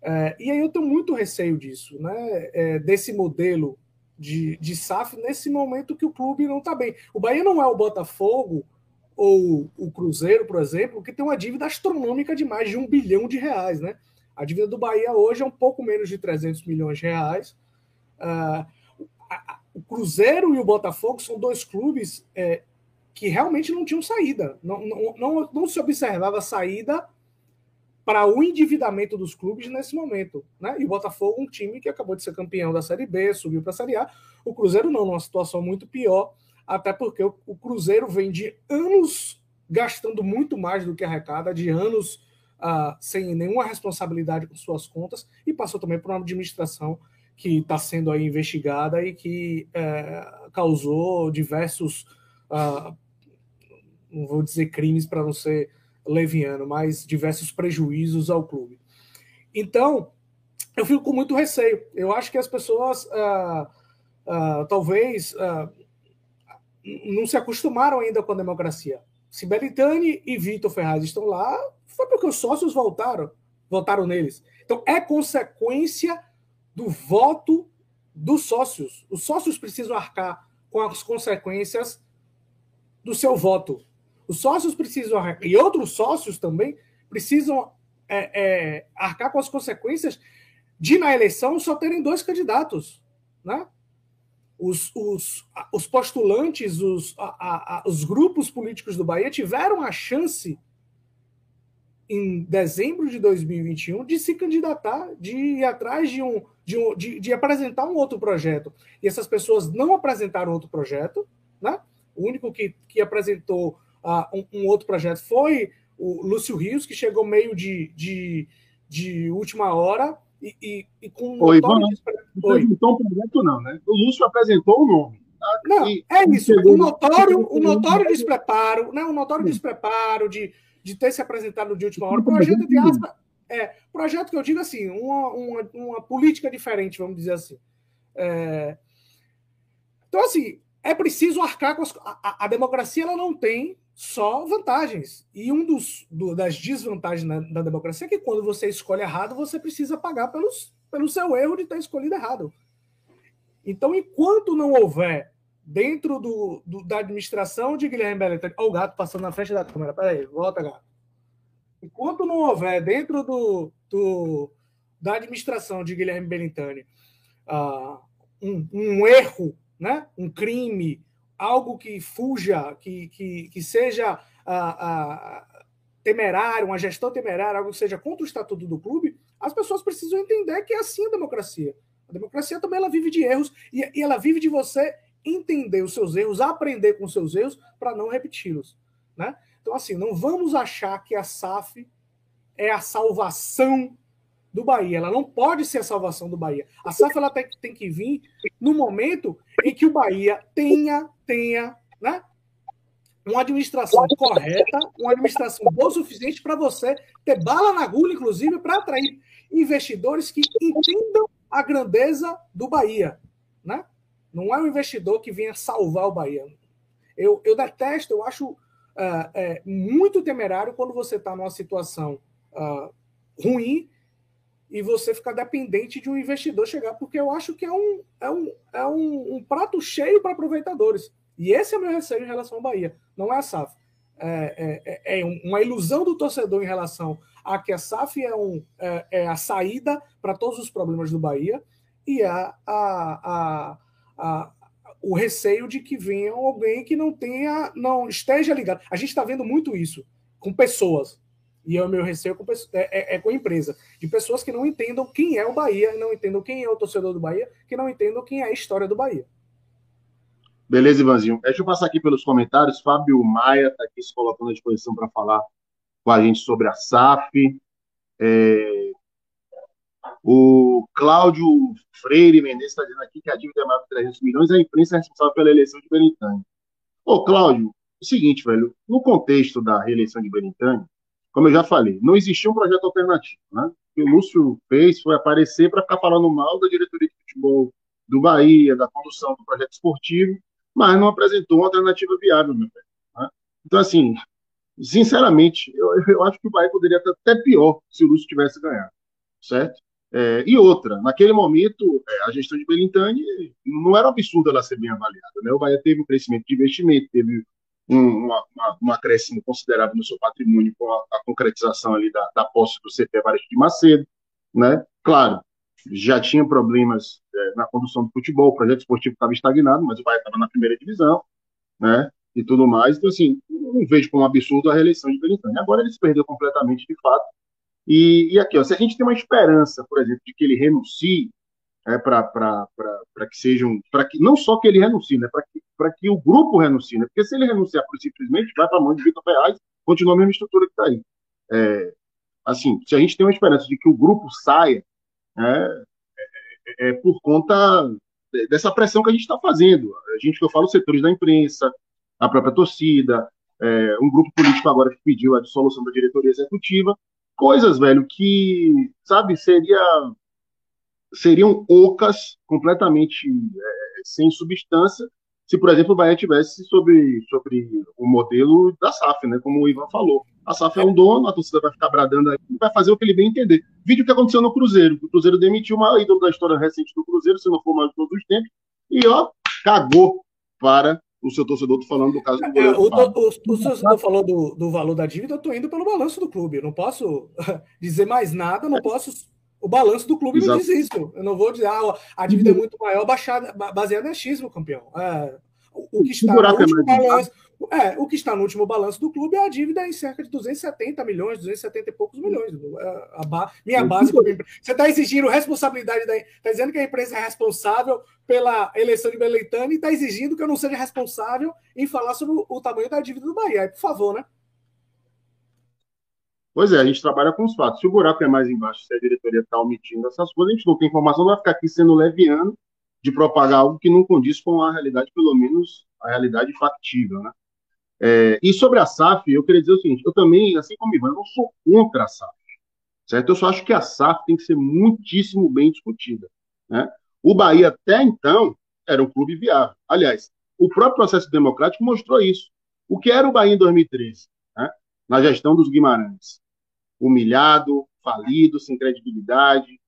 [SPEAKER 4] É, e aí eu tenho muito receio disso, né? É, desse modelo de, de SAF nesse momento que o clube não está bem. O Bahia não é o Botafogo ou o Cruzeiro, por exemplo, que tem uma dívida astronômica de mais de um bilhão de reais. Né? A dívida do Bahia hoje é um pouco menos de 300 milhões de reais. Uh, o Cruzeiro e o Botafogo são dois clubes é, que realmente não tinham saída. Não, não, não, não se observava saída para o endividamento dos clubes nesse momento. Né? E o Botafogo, um time que acabou de ser campeão da Série B, subiu para a Série A. O Cruzeiro não, numa situação muito pior, até porque o, Cruzeiro vem de anos gastando muito mais do que arrecada, de anos uh, sem nenhuma responsabilidade com suas contas, e passou também por uma administração que está sendo aí investigada e que é, causou diversos, uh, não vou dizer crimes para não ser leviano, mas diversos prejuízos ao clube. Então, eu fico com muito receio. Eu acho que as pessoas uh, talvez não se acostumaram ainda com a democracia. Se Belitani e Vitor Ferraz estão lá, Foi porque os sócios voltaram, votaram neles. Então é consequência do voto dos sócios. Os sócios precisam arcar com as consequências do seu voto. Os sócios precisam arcar, e outros sócios também precisam é, é, arcar com as consequências de, na eleição, só terem dois candidatos. Né? Os, os, os postulantes, os, a, a, os grupos políticos do Bahia tiveram a chance em dezembro de 2021 de se candidatar, de ir atrás de um, de, um, de, de apresentar um outro projeto. E essas pessoas não apresentaram outro projeto, né? O único que, que apresentou uh, um, um, outro projeto foi o Lúcio Rios, que chegou meio de, de, de última hora e, e, e com
[SPEAKER 1] Oi, não apresentou um projeto não, né? O Lúcio apresentou o nome.
[SPEAKER 4] Tá? Não, e, é isso. Um notório, um notório despreparo, né? um notório despreparo de de ter se apresentado de última hora. Projeto, de aspas, é, projeto que eu digo assim, uma, uma, uma política diferente, vamos dizer assim. É... Então, assim, é preciso arcar com as... a, a, democracia ela não tem só vantagens. E um dos do, das desvantagens na, da democracia é que quando você escolhe errado, você precisa pagar pelos, pelo seu erro de ter escolhido errado. Então, enquanto não houver dentro do, do, da administração de Guilherme Belintani. Olha o gato passando na frente da câmera. Peraí, volta, gato. Enquanto não houver dentro do, do da administração de Guilherme Belintani uh, um, um, erro, né? um crime, algo que fuja, que, que, que seja uh, uh, temerário, uma gestão temerária, algo que seja contra o estatuto do clube, as pessoas precisam entender que é assim a democracia. A democracia também ela vive de erros e, e ela vive de você entender os seus erros, aprender com os seus erros para não repeti-los, né? Então assim, não vamos achar que a SAF é a salvação do Bahia. Ela não pode ser a salvação do Bahia. A SAF ela tem, tem que vir no momento em que o Bahia tenha tenha, né? Uma administração correta, uma administração boa o suficiente para você ter bala na agulha, inclusive, para atrair investidores que entendam a grandeza do Bahia, né? Não é um investidor que venha salvar o Bahia. Eu, eu detesto, eu acho uh, é, muito temerário quando você está numa situação uh, ruim e você ficar dependente de um investidor chegar, porque eu acho que é um, é um, é um, um prato cheio para aproveitadores. E esse é o meu receio em relação ao Bahia, não é a SAF. É, é, é, uma ilusão do torcedor em relação a que a SAF é, um, é, é a saída para todos os problemas do Bahia e a, a, a a, o receio de que venha alguém que não tenha, não esteja ligado. A gente está vendo muito isso com pessoas. E é o meu receio com, é, é, é, com a empresa. De pessoas que não entendam quem é o Bahia, não entendam quem é o torcedor do Bahia, que não entendam quem é a história do Bahia.
[SPEAKER 1] Beleza, Ivanzinho. Deixa eu passar aqui pelos comentários. Fábio Maia está aqui se colocando à disposição para falar com a gente sobre a SAF. É, o Cláudio Freire Mendes está dizendo aqui que a dívida é maior que 300 milhões a imprensa é responsável pela eleição de Benitani. Ô, Cláudio, é o seguinte, velho, no contexto da reeleição de Benitani, como eu já falei, não existia um projeto alternativo, né? O que o Lúcio fez foi aparecer para ficar falando mal da diretoria de futebol do Bahia, da condução do projeto esportivo, mas não apresentou uma alternativa viável, meu velho. Né? Então, assim, sinceramente, eu, eu acho que o Bahia poderia estar até pior se o Lúcio tivesse ganhado, certo? É, e outra, naquele momento, é, a gestão de Belintani não era absurdo ela ser bem avaliada. Né? O Bahia teve um crescimento de investimento, teve um, uma, uma, um acréscimo considerável no seu patrimônio com a, a concretização ali da, da posse do CP Varejo de Macedo. Né? Claro, já tinha problemas é, na condução do futebol, o projeto esportivo estava estagnado, mas o Bahia estava na primeira divisão, né? E tudo mais. Então, assim, não vejo como um absurdo a reeleição de Belintani. Agora ele se perdeu completamente, de fato, e, e aqui, ó, se a gente tem uma esperança, por exemplo, de que ele renuncie, é, para que sejam. para que Não só que ele renuncie, né, para que, que o grupo renuncie, né, porque se ele renunciar simplesmente, vai para a mão de Vitor Ferraz, continua a mesma estrutura que está aí. É, assim, se a gente tem uma esperança de que o grupo saia, é, é, é por conta dessa pressão que a gente está fazendo. A gente que eu falo, setores da imprensa, a própria torcida, é, um grupo político agora que pediu a dissolução da diretoria executiva, coisas, velho, que, sabe, seria, seriam ocas, completamente é, sem substância, se, por exemplo, o Bahia tivesse sobre, sobre o modelo da SAF, né? Como o Ivan falou. A SAF é um dono, a torcida vai ficar bradando aí, vai fazer o que ele bem entender. Vídeo que aconteceu no Cruzeiro. O Cruzeiro demitiu uma ídolo da história recente do Cruzeiro, se não for mais de todos os tempos, e ó, cagou para o seu torcedor, tô falando do caso do
[SPEAKER 4] é, o, o, o, torcedor falou do, do valor da dívida, eu tô indo pelo balanço do clube. Eu não posso dizer mais nada, não posso. O balanço do clube Exato. me diz isso. Eu não vou dizer, ah, a dívida é muito maior, baixada, baseada em achismo, campeão. É, o, que está no último balanço, é, o que está no último balanço do clube é a dívida em cerca de 270 milhões, 270 e poucos milhões. É, a, ba, minha base. Você está exigindo responsabilidade da. Está dizendo que a empresa é responsável pela eleição de Beleitano e está exigindo que eu não seja responsável em falar sobre o, o tamanho da dívida do Bahia. Aí, por favor, né?
[SPEAKER 1] Pois é, a gente trabalha com os fatos. Se o buraco é mais embaixo, se a diretoria está omitindo essas coisas, a gente não tem informação, não vai ficar aqui sendo leviano de propagar algo que não condiz com a realidade, pelo menos a realidade factível, né? É, e sobre a SAF, eu queria dizer o seguinte: eu também, assim como Ivan, eu não sou contra a SAF, certo? Eu só acho que a SAF tem que ser muitíssimo bem discutida. Né? O Bahia, até então, era um clube viável. Aliás, o próprio processo democrático mostrou isso. O que era o Bahia em 2013, né? na gestão dos Guimarães? Humilhado, falido, sem credibilidade,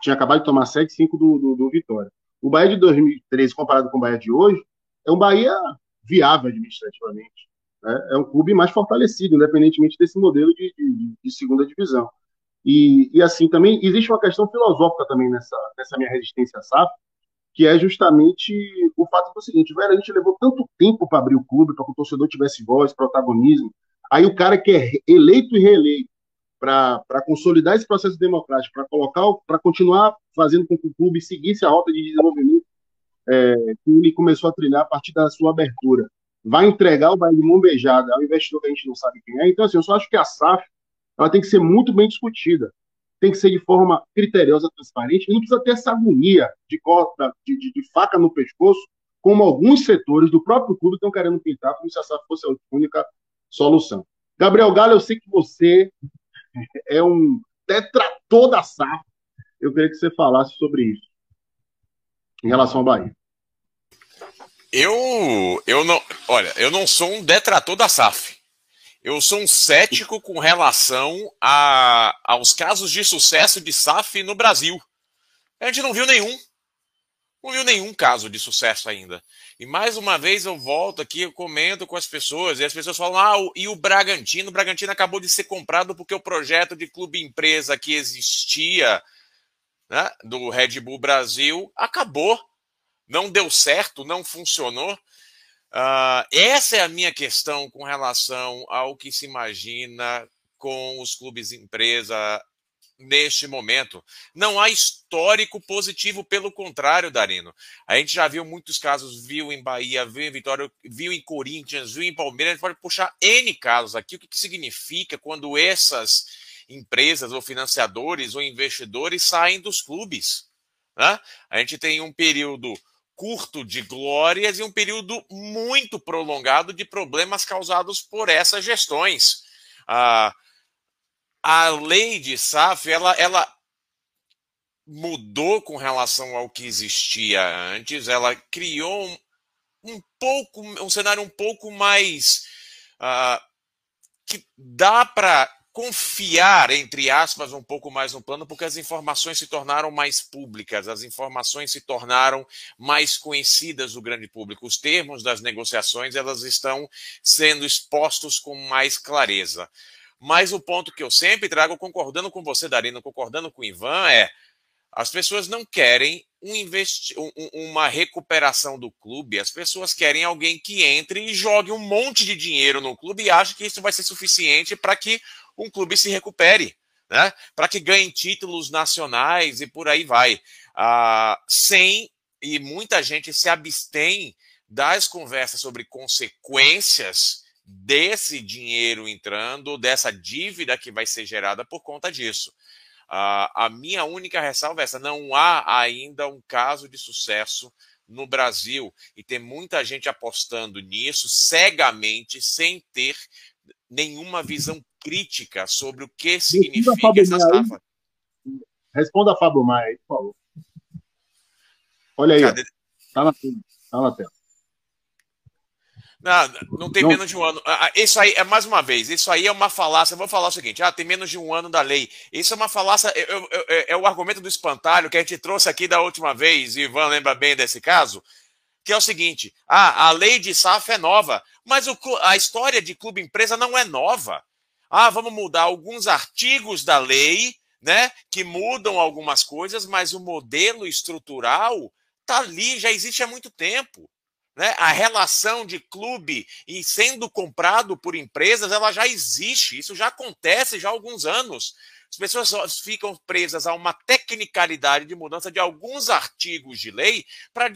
[SPEAKER 1] tinha acabado de tomar 7-5 do, do, do Vitória. O Bahia de 2013, comparado com o Bahia de hoje, é um Bahia viável administrativamente. Né? É um clube mais fortalecido, independentemente desse modelo de, de, de segunda divisão. E, e, assim, também existe uma questão filosófica também nessa, nessa minha resistência à SAF, que é justamente o fato do seguinte, velho, a gente levou tanto tempo para abrir o clube, para que o torcedor tivesse voz, protagonismo, aí o cara que é eleito e reeleito para consolidar esse processo democrático, para colocar, para continuar fazendo com que o clube seguisse a rota de desenvolvimento é, que ele começou a trilhar a partir da sua abertura vai entregar o Bahia de mão beijada ao investidor que a gente não sabe quem é. Então, assim, eu só acho que a SAF ela tem que ser muito bem discutida. Tem que ser de forma criteriosa, transparente, e não precisa ter essa agonia de, corta, de, de, de faca no pescoço, como alguns setores do próprio clube estão querendo pintar, como se a SAF fosse a única solução. Gabriel Galo, eu sei que você é um detrator da SAF. Eu queria que você falasse sobre isso, em relação ao Bahia.
[SPEAKER 2] Eu, eu não, olha, eu não sou um detrator da SAF. Eu sou um cético com relação a, aos casos de sucesso de SAF no Brasil. A gente não viu nenhum. Não viu nenhum caso de sucesso ainda. E mais uma vez eu volto aqui, eu comento com as pessoas, e as pessoas falam: ah, e o Bragantino? O Bragantino acabou de ser comprado porque o projeto de clube-empresa que existia né, do Red Bull Brasil acabou não deu certo, não funcionou. Uh, essa é a minha questão com relação ao que se imagina com os clubes empresa neste momento. Não há histórico positivo, pelo contrário, Darino. A gente já viu muitos casos, viu em Bahia, viu em Vitória, viu em Corinthians, viu em Palmeiras, a gente pode puxar N casos aqui. O que, que significa quando essas empresas ou financiadores ou investidores saem dos clubes? Né? A gente tem um período curto de glórias e um período muito prolongado de problemas causados por essas gestões. A, a lei de SAF, ela, ela mudou com relação ao que existia antes, ela criou um, um pouco, um cenário um pouco mais uh, que dá para confiar, entre aspas, um pouco mais no plano, porque as informações se tornaram mais públicas, as informações se tornaram mais conhecidas do grande público. Os termos das negociações elas estão sendo expostos com mais clareza. Mas o ponto que eu sempre trago, concordando com você, Darino, concordando com o Ivan, é as pessoas não querem um investi um, uma recuperação do clube, as pessoas querem alguém que entre e jogue um monte de dinheiro no clube e acha que isso vai ser suficiente para que um clube se recupere, né? para que ganhe títulos nacionais e por aí vai. Ah, sem, e muita gente se abstém das conversas sobre consequências desse dinheiro entrando, dessa dívida que vai ser gerada por conta disso. a minha única ressalva é essa: não há ainda um caso de sucesso no Brasil e tem muita gente apostando nisso cegamente, sem ter nenhuma visão crítica sobre o que significa essa safra.
[SPEAKER 1] Responda a Fábio Maia aí, por favor. Olha aí, Cadê? tá na, tá na tela.
[SPEAKER 2] Não, não tem não. menos de um ano. Ah, ah, isso aí é mais uma vez, isso aí é uma falácia. Eu vou falar o seguinte: ah, tem menos de um ano da lei. Isso é uma falácia. É, é, o argumento do espantalho que a gente trouxe aqui da última vez. Ivan lembra bem desse caso, que é o seguinte: ah, a lei de SAF é nova, mas o, a história de clube empresa não é nova. Ah, vamos mudar alguns artigos da lei, né, que mudam algumas coisas, mas o modelo estrutural tá ali, já existe há muito tempo. Né? A relação de clube e sendo comprado por empresas, ela já existe, isso já acontece já há alguns anos. As pessoas ficam presas a uma tecnicalidade de mudança de alguns artigos de lei para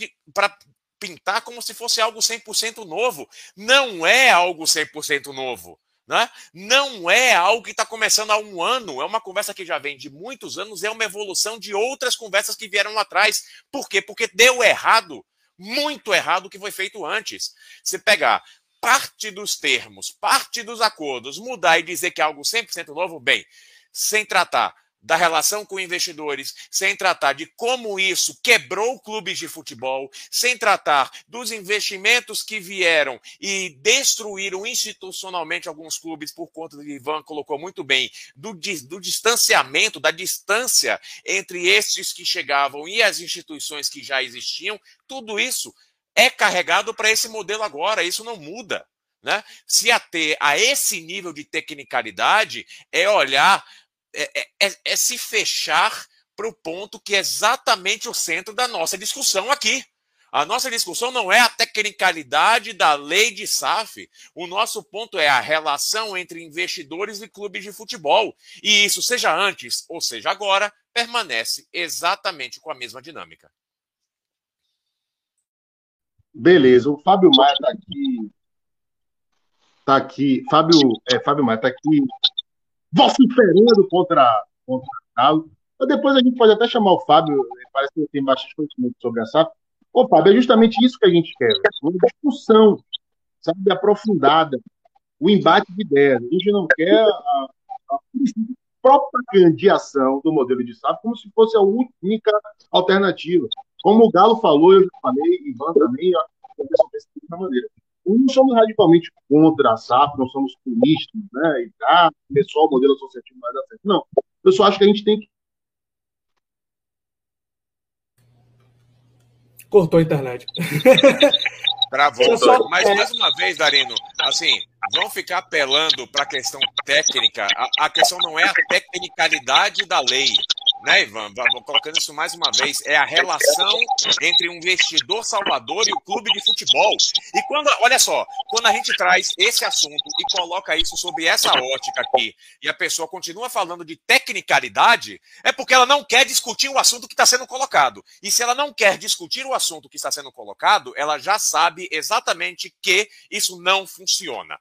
[SPEAKER 2] pintar como se fosse algo 100% novo. Não é algo 100% novo. Né? Não é algo que está começando há um ano, é uma conversa que já vem de muitos anos, é uma evolução de outras conversas que vieram atrás. Por quê? Porque deu errado muito errado o que foi feito antes. Se pegar parte dos termos, parte dos acordos, mudar e dizer que é algo 100% novo, bem, sem tratar da relação com investidores, sem tratar de como isso quebrou clubes de futebol, sem tratar dos investimentos que vieram e destruíram institucionalmente alguns clubes por conta do Ivan colocou muito bem, do, do distanciamento, da distância entre estes que chegavam e as instituições que já existiam, tudo isso é carregado para esse modelo agora, isso não muda. Né? Se ater a esse nível de tecnicalidade é olhar é, é, é, é se fechar para o ponto que é exatamente o centro da nossa discussão aqui. A nossa discussão não é a tecnicalidade da lei de SAF. O nosso ponto é a relação entre investidores e clubes de futebol. E isso, seja antes ou seja agora, permanece exatamente com a mesma dinâmica.
[SPEAKER 1] Beleza, o Fábio Maia está aqui. Está aqui. Fábio, é, Fábio Maia está aqui vociferando contra, contra o Galo. Depois a gente pode até chamar o Fábio, parece que ele tem bastante conhecimento sobre a SAF. Ô, Fábio, é justamente isso que a gente quer, uma discussão, sabe, aprofundada, o embate de ideias. A gente não quer a, a propagandeação do modelo de SAF como se fosse a única alternativa. Como o Galo falou, eu já falei, Ivan também, eu penso dessa maneira não somos radicalmente contra a SAF, não somos puristas, né? E ah, pessoal, o modelo associativo vai dar certo. Não. Eu só acho que a gente tem que.
[SPEAKER 4] Cortou a internet.
[SPEAKER 2] Travou. Só... Mas, mais uma vez, Darino, assim, vão ficar apelando para a questão técnica. A, a questão não é a tecnicalidade da lei né, Ivan? Vou colocando isso mais uma vez, é a relação entre o investidor salvador e o clube de futebol. E quando, olha só, quando a gente traz esse assunto e coloca isso sobre essa ótica aqui, e a pessoa continua falando de tecnicalidade, é porque ela não quer discutir o assunto que está sendo colocado. E se ela não quer discutir o assunto que está sendo colocado, ela já sabe exatamente que isso não funciona.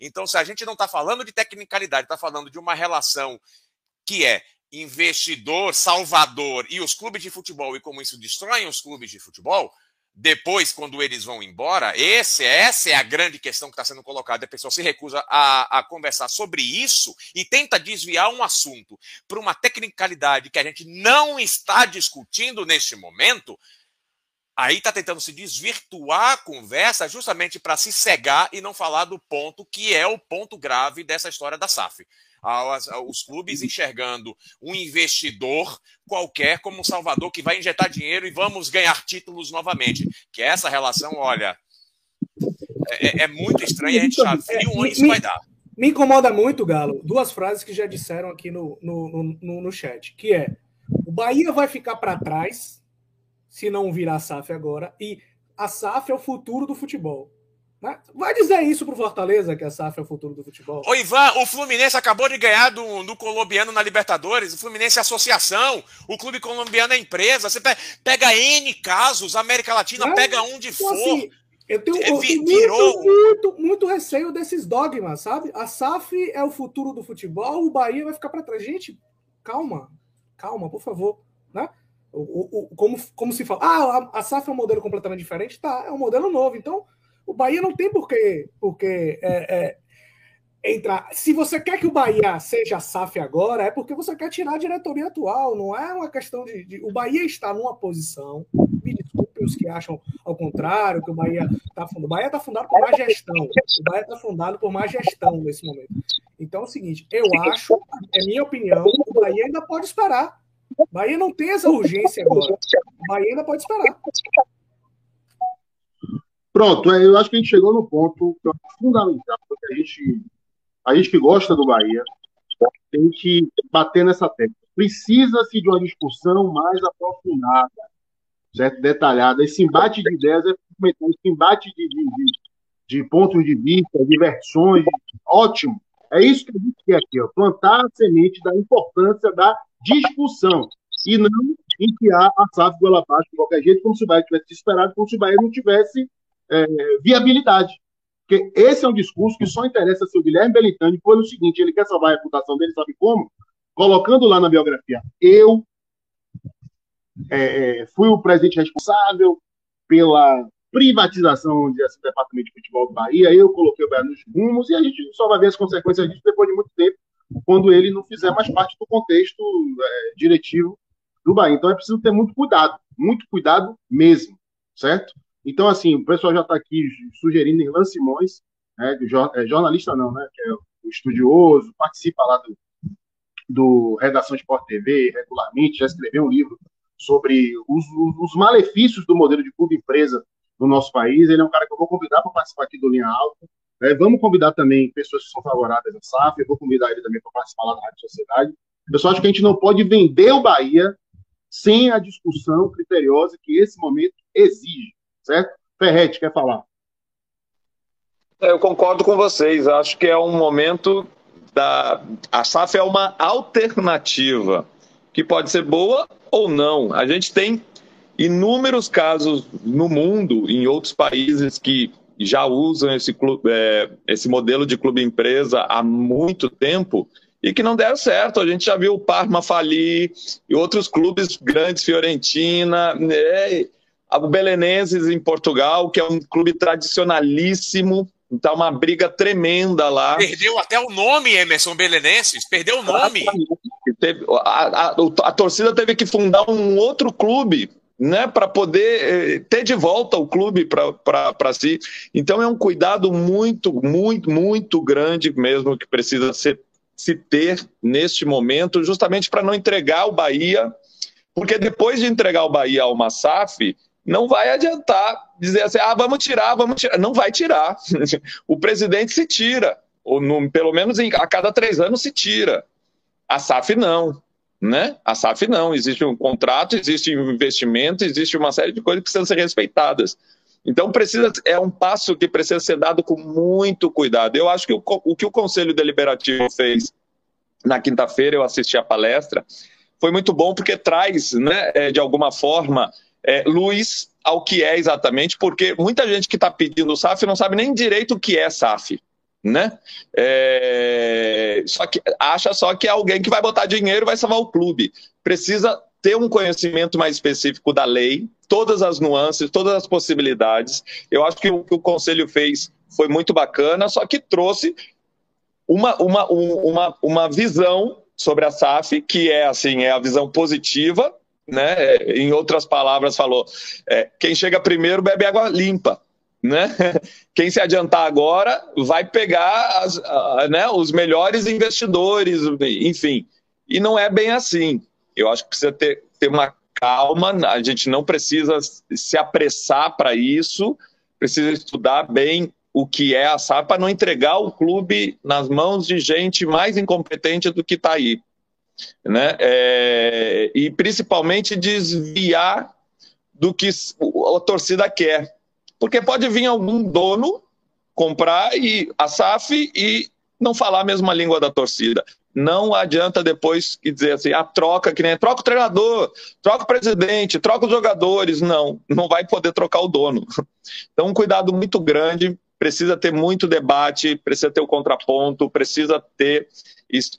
[SPEAKER 2] Então, se a gente não está falando de tecnicalidade, está falando de uma relação que é investidor, salvador e os clubes de futebol e como isso destrói os clubes de futebol, depois, quando eles vão embora, esse, essa é a grande questão que está sendo colocada. A pessoa se recusa a, a conversar sobre isso e tenta desviar um assunto para uma tecnicalidade que a gente não está discutindo neste momento. Aí está tentando se desvirtuar a conversa justamente para se cegar e não falar do ponto que é o ponto grave dessa história da SAF os clubes enxergando um investidor qualquer como um salvador que vai injetar dinheiro e vamos ganhar títulos novamente. Que essa relação, olha, é, é muito estranha, a gente já viu onde isso vai dar.
[SPEAKER 4] Me incomoda muito, Galo, duas frases que já disseram aqui no, no, no, no chat, que é o Bahia vai ficar para trás se não virar a SAF agora, e a SAF é o futuro do futebol. Né? Vai dizer isso pro Fortaleza, que a SAF é o futuro do futebol.
[SPEAKER 2] Ô, Ivan, o Fluminense acabou de ganhar do, do colombiano na Libertadores. O Fluminense é associação, o clube colombiano é empresa. Você pega N casos, a América Latina pega onde então, for. Assim,
[SPEAKER 4] eu tenho, eu tenho muito, muito, muito receio desses dogmas, sabe? A SAF é o futuro do futebol, o Bahia vai ficar para trás. Gente, calma, calma, por favor. Né? O, o, o, como, como se fala, ah, a, a SAF é um modelo completamente diferente? Tá, é um modelo novo. Então, o Bahia não tem por que, por que é, é, entrar. Se você quer que o Bahia seja SAF agora, é porque você quer tirar a diretoria atual. Não é uma questão de. de... O Bahia está numa posição. Me desculpe, os que acham ao contrário, que o Bahia está fundado. O Bahia está fundado por má gestão. O Bahia está fundado por má gestão nesse momento. Então é o seguinte, eu acho, é minha opinião, o Bahia ainda pode esperar. O Bahia não tem essa urgência agora. O Bahia ainda pode esperar.
[SPEAKER 1] Pronto, é, eu acho que a gente chegou no ponto fundamental, porque a gente, a gente que gosta do Bahia tem que bater nessa tecla. Precisa-se de uma discussão mais aprofundada, certo? detalhada. Esse embate de ideias é fundamental, esse embate de, de, de, pontos de vista, de versões, ótimo. É isso que a gente quer aqui, ó, plantar a semente da importância da discussão e não enfiar a SAF goela abaixo de qualquer jeito, como se o Bahia tivesse desesperado, como se o Bahia não tivesse é, viabilidade. Porque esse é um discurso que só interessa se o Guilherme Belintani foi o seguinte: ele quer salvar a reputação dele, sabe como? Colocando lá na biografia, eu é, é fui o presidente responsável pela privatização desse departamento de futebol do Bahia, eu coloquei o Bahia nos rumos, e a gente só vai ver as consequências disso depois de muito tempo, quando ele não fizer mais parte do contexto é, diretivo do Bahia. Então é preciso ter muito cuidado, muito cuidado mesmo, certo? Então, assim, o pessoal já está aqui sugerindo Irlan Simões, né, é, jornalista não, né, que é um estudioso, participa lá do, do Redação Sport TV regularmente, já escreveu um livro sobre os, os malefícios do modelo de clube-empresa no nosso país. Ele é um cara que eu vou convidar para participar aqui do Linha Alta. É, vamos convidar também pessoas que são favoráveis à SAF, eu vou convidar ele também para participar lá da Rádio Sociedade. Eu só acho que a gente não pode vender o Bahia sem a discussão criteriosa que esse momento exige certo? Ferretti, quer falar?
[SPEAKER 3] É, eu concordo com vocês. Acho que é um momento da. A SAF é uma alternativa que pode ser boa ou não. A gente tem inúmeros casos no mundo, em outros países, que já usam esse, clube, é, esse modelo de clube-empresa há muito tempo e que não deram certo. A gente já viu o Parma falir e outros clubes grandes, Fiorentina. Né? O Belenenses em Portugal, que é um clube tradicionalíssimo, Está uma briga tremenda lá.
[SPEAKER 2] Perdeu até o nome, Emerson Belenenses. Perdeu o nome.
[SPEAKER 3] A, a, a, torcida teve que fundar um outro clube né, para poder eh, ter de volta o clube para si. Então é um cuidado muito, muito, muito grande mesmo que precisa ser, se ter neste momento, justamente para não entregar o Bahia. Porque depois de entregar o Bahia ao Massaf, não vai adiantar dizer assim, ah, vamos tirar, vamos tirar. Não vai tirar. o presidente se tira, ou no, pelo menos em, a cada três anos se tira. A SAF não. Né? A SAF não. Existe um contrato, existe um investimento, existe uma série de coisas que precisam ser respeitadas. Então precisa é um passo que precisa ser dado com muito cuidado. Eu acho que o, o que o Conselho Deliberativo fez na quinta-feira, eu assisti a palestra, foi muito bom porque traz, né, é, de alguma forma, é, luz ao que é exatamente, porque muita gente que está pedindo SAF não sabe nem direito o que é SAF. Né? É, só que acha só que é alguém que vai botar dinheiro e vai salvar o clube. Precisa ter um conhecimento mais específico da lei, todas as nuances, todas as possibilidades. Eu acho que o que o conselho fez foi muito bacana, só que trouxe uma, uma, uma, uma visão sobre a SAF, que é assim, é a visão positiva, né? Em outras palavras, falou: é, quem chega primeiro bebe água limpa. Né? Quem se adiantar agora vai pegar as, né, os melhores investidores, enfim. E não é bem assim. Eu acho que precisa ter, ter uma calma, a gente não precisa se apressar para isso, precisa estudar bem o que é a SAP para não entregar o clube nas mãos de gente mais incompetente do que está aí né? É, e principalmente desviar do que a torcida quer. Porque pode vir algum dono comprar e a SAF e não falar a mesma língua da torcida. Não adianta depois dizer assim, a ah, troca, que nem troca o treinador, troca o presidente, troca os jogadores. Não, não vai poder trocar o dono. Então, um cuidado muito grande precisa ter muito debate, precisa ter o contraponto, precisa ter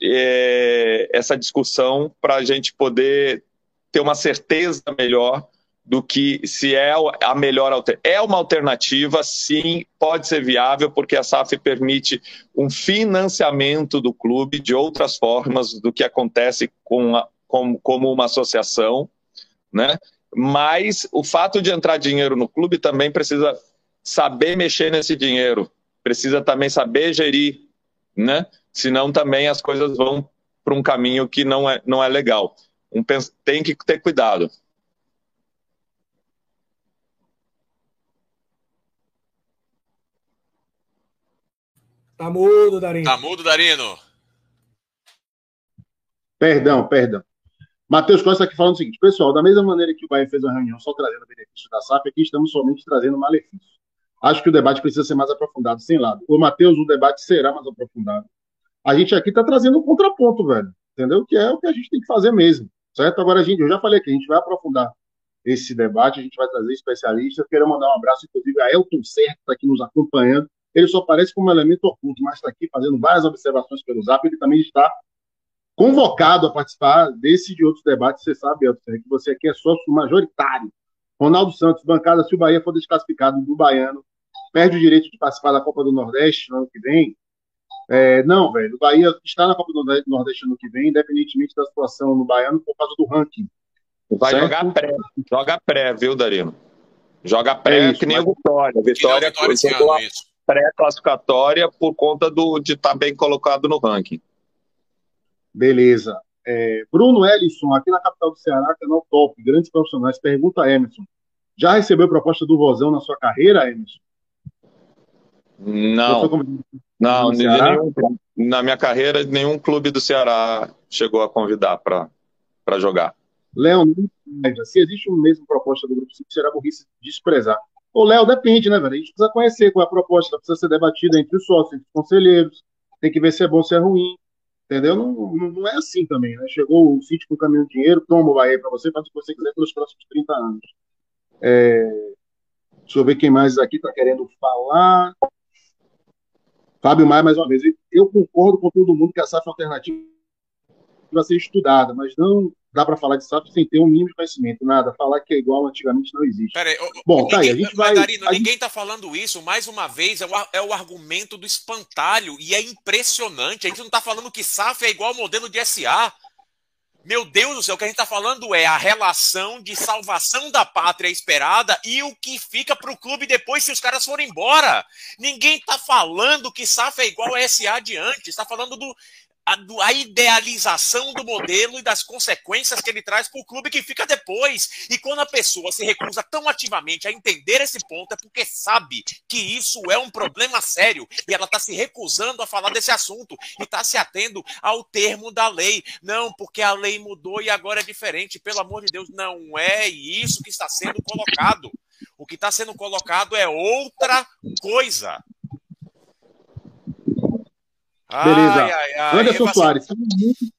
[SPEAKER 3] é, essa discussão para a gente poder ter uma certeza melhor do que se é a melhor alternativa. É uma alternativa, sim, pode ser viável, porque a SAF permite um financiamento do clube de outras formas do que acontece com a, com, como uma associação, né? mas o fato de entrar dinheiro no clube também precisa saber mexer nesse dinheiro, precisa também saber gerir, né? Senão também as coisas vão para um caminho que não é, não é legal. Um, tem que ter cuidado.
[SPEAKER 4] Tá mudo, Darino.
[SPEAKER 2] Tá mudo, Darino.
[SPEAKER 1] Perdão, perdão. Matheus Costa aqui falando o seguinte, pessoal, da mesma maneira que o Bahia fez a reunião só trazendo benefício da SAF, aqui estamos somente trazendo malefício. Acho que o debate precisa ser mais aprofundado, sem lado. O Matheus, o debate será mais aprofundado. A gente aqui está trazendo um contraponto, velho, entendeu? Que é o que a gente tem que fazer mesmo, certo? Agora, a gente, eu já falei que a gente vai aprofundar esse debate, a gente vai trazer especialistas. Quero mandar um abraço, inclusive, a Elton Certo, que está aqui nos acompanhando. Ele só aparece como elemento oculto, mas está aqui fazendo várias observações pelo Zap. Ele também está convocado a participar desse e de outros debates, você sabe, Elton, que você aqui é sócio majoritário. Ronaldo Santos, bancada, se o Bahia for desclassificado do Baiano, perde o direito de participar da Copa do Nordeste no ano que vem. É, não, velho, o Bahia está na Copa do Nordeste no ano que vem, independentemente da situação no Baiano, por causa do ranking.
[SPEAKER 3] Vai certo? jogar pré, joga pré, viu, Darino? Joga pré é isso, que nem mas... o Vitória. Vitória, Vitória pré-classificatória por conta do, de estar tá bem colocado no ranking.
[SPEAKER 1] Beleza. É, Bruno Ellison, aqui na capital do Ceará, canal top, grandes profissionais. Pergunta a Emerson: já recebeu proposta do Vozão na sua carreira, Emerson?
[SPEAKER 3] Não. Não, nenhum, na minha carreira, nenhum clube do Ceará chegou a convidar para jogar.
[SPEAKER 1] Léo, se existe uma mesma proposta do Grupo 5, será burrice desprezar. Ô, Léo, depende, né, velho? A gente precisa conhecer qual é a proposta, precisa ser debatida entre os sócios, entre os conselheiros, tem que ver se é bom, se é ruim. Entendeu? Não, não, é assim também, né? Chegou o sítio com o caminho de dinheiro, toma o Bahia para você, faz o que você quiser pelos próximos 30 anos. É... Deixa eu ver quem mais aqui está querendo falar. Fábio Maia, mais uma vez. Eu concordo com todo mundo que a SAF alternativa vai ser estudada, mas não dá para falar de SAF sem ter um mínimo de conhecimento. Nada. Falar que é igual antigamente não existe.
[SPEAKER 2] Bom, ninguém, tá aí, a gente vai. Darino, a ninguém está falando isso, mais uma vez, é o, é o, argumento do espantalho, e é impressionante. A gente não está falando que SAF é igual ao modelo de SA. Meu Deus do céu, o que a gente está falando é a relação de salvação da pátria esperada e o que fica para o clube depois se os caras forem embora. Ninguém está falando que SAF é igual a SA adiante. Está falando do, a, a, idealização do modelo e das consequências que ele traz para o clube que fica depois. E quando a pessoa se recusa tão ativamente a entender esse ponto, é porque sabe que isso é um problema sério e ela está se recusando a falar desse assunto e está se atendo ao termo da lei. Não, porque a lei mudou e agora é diferente. Pelo amor de Deus, não é isso que está sendo colocado. O que está sendo colocado é outra coisa.
[SPEAKER 1] Beleza. Ai, ai, ai. Anderson passei... Soares. Falam muito,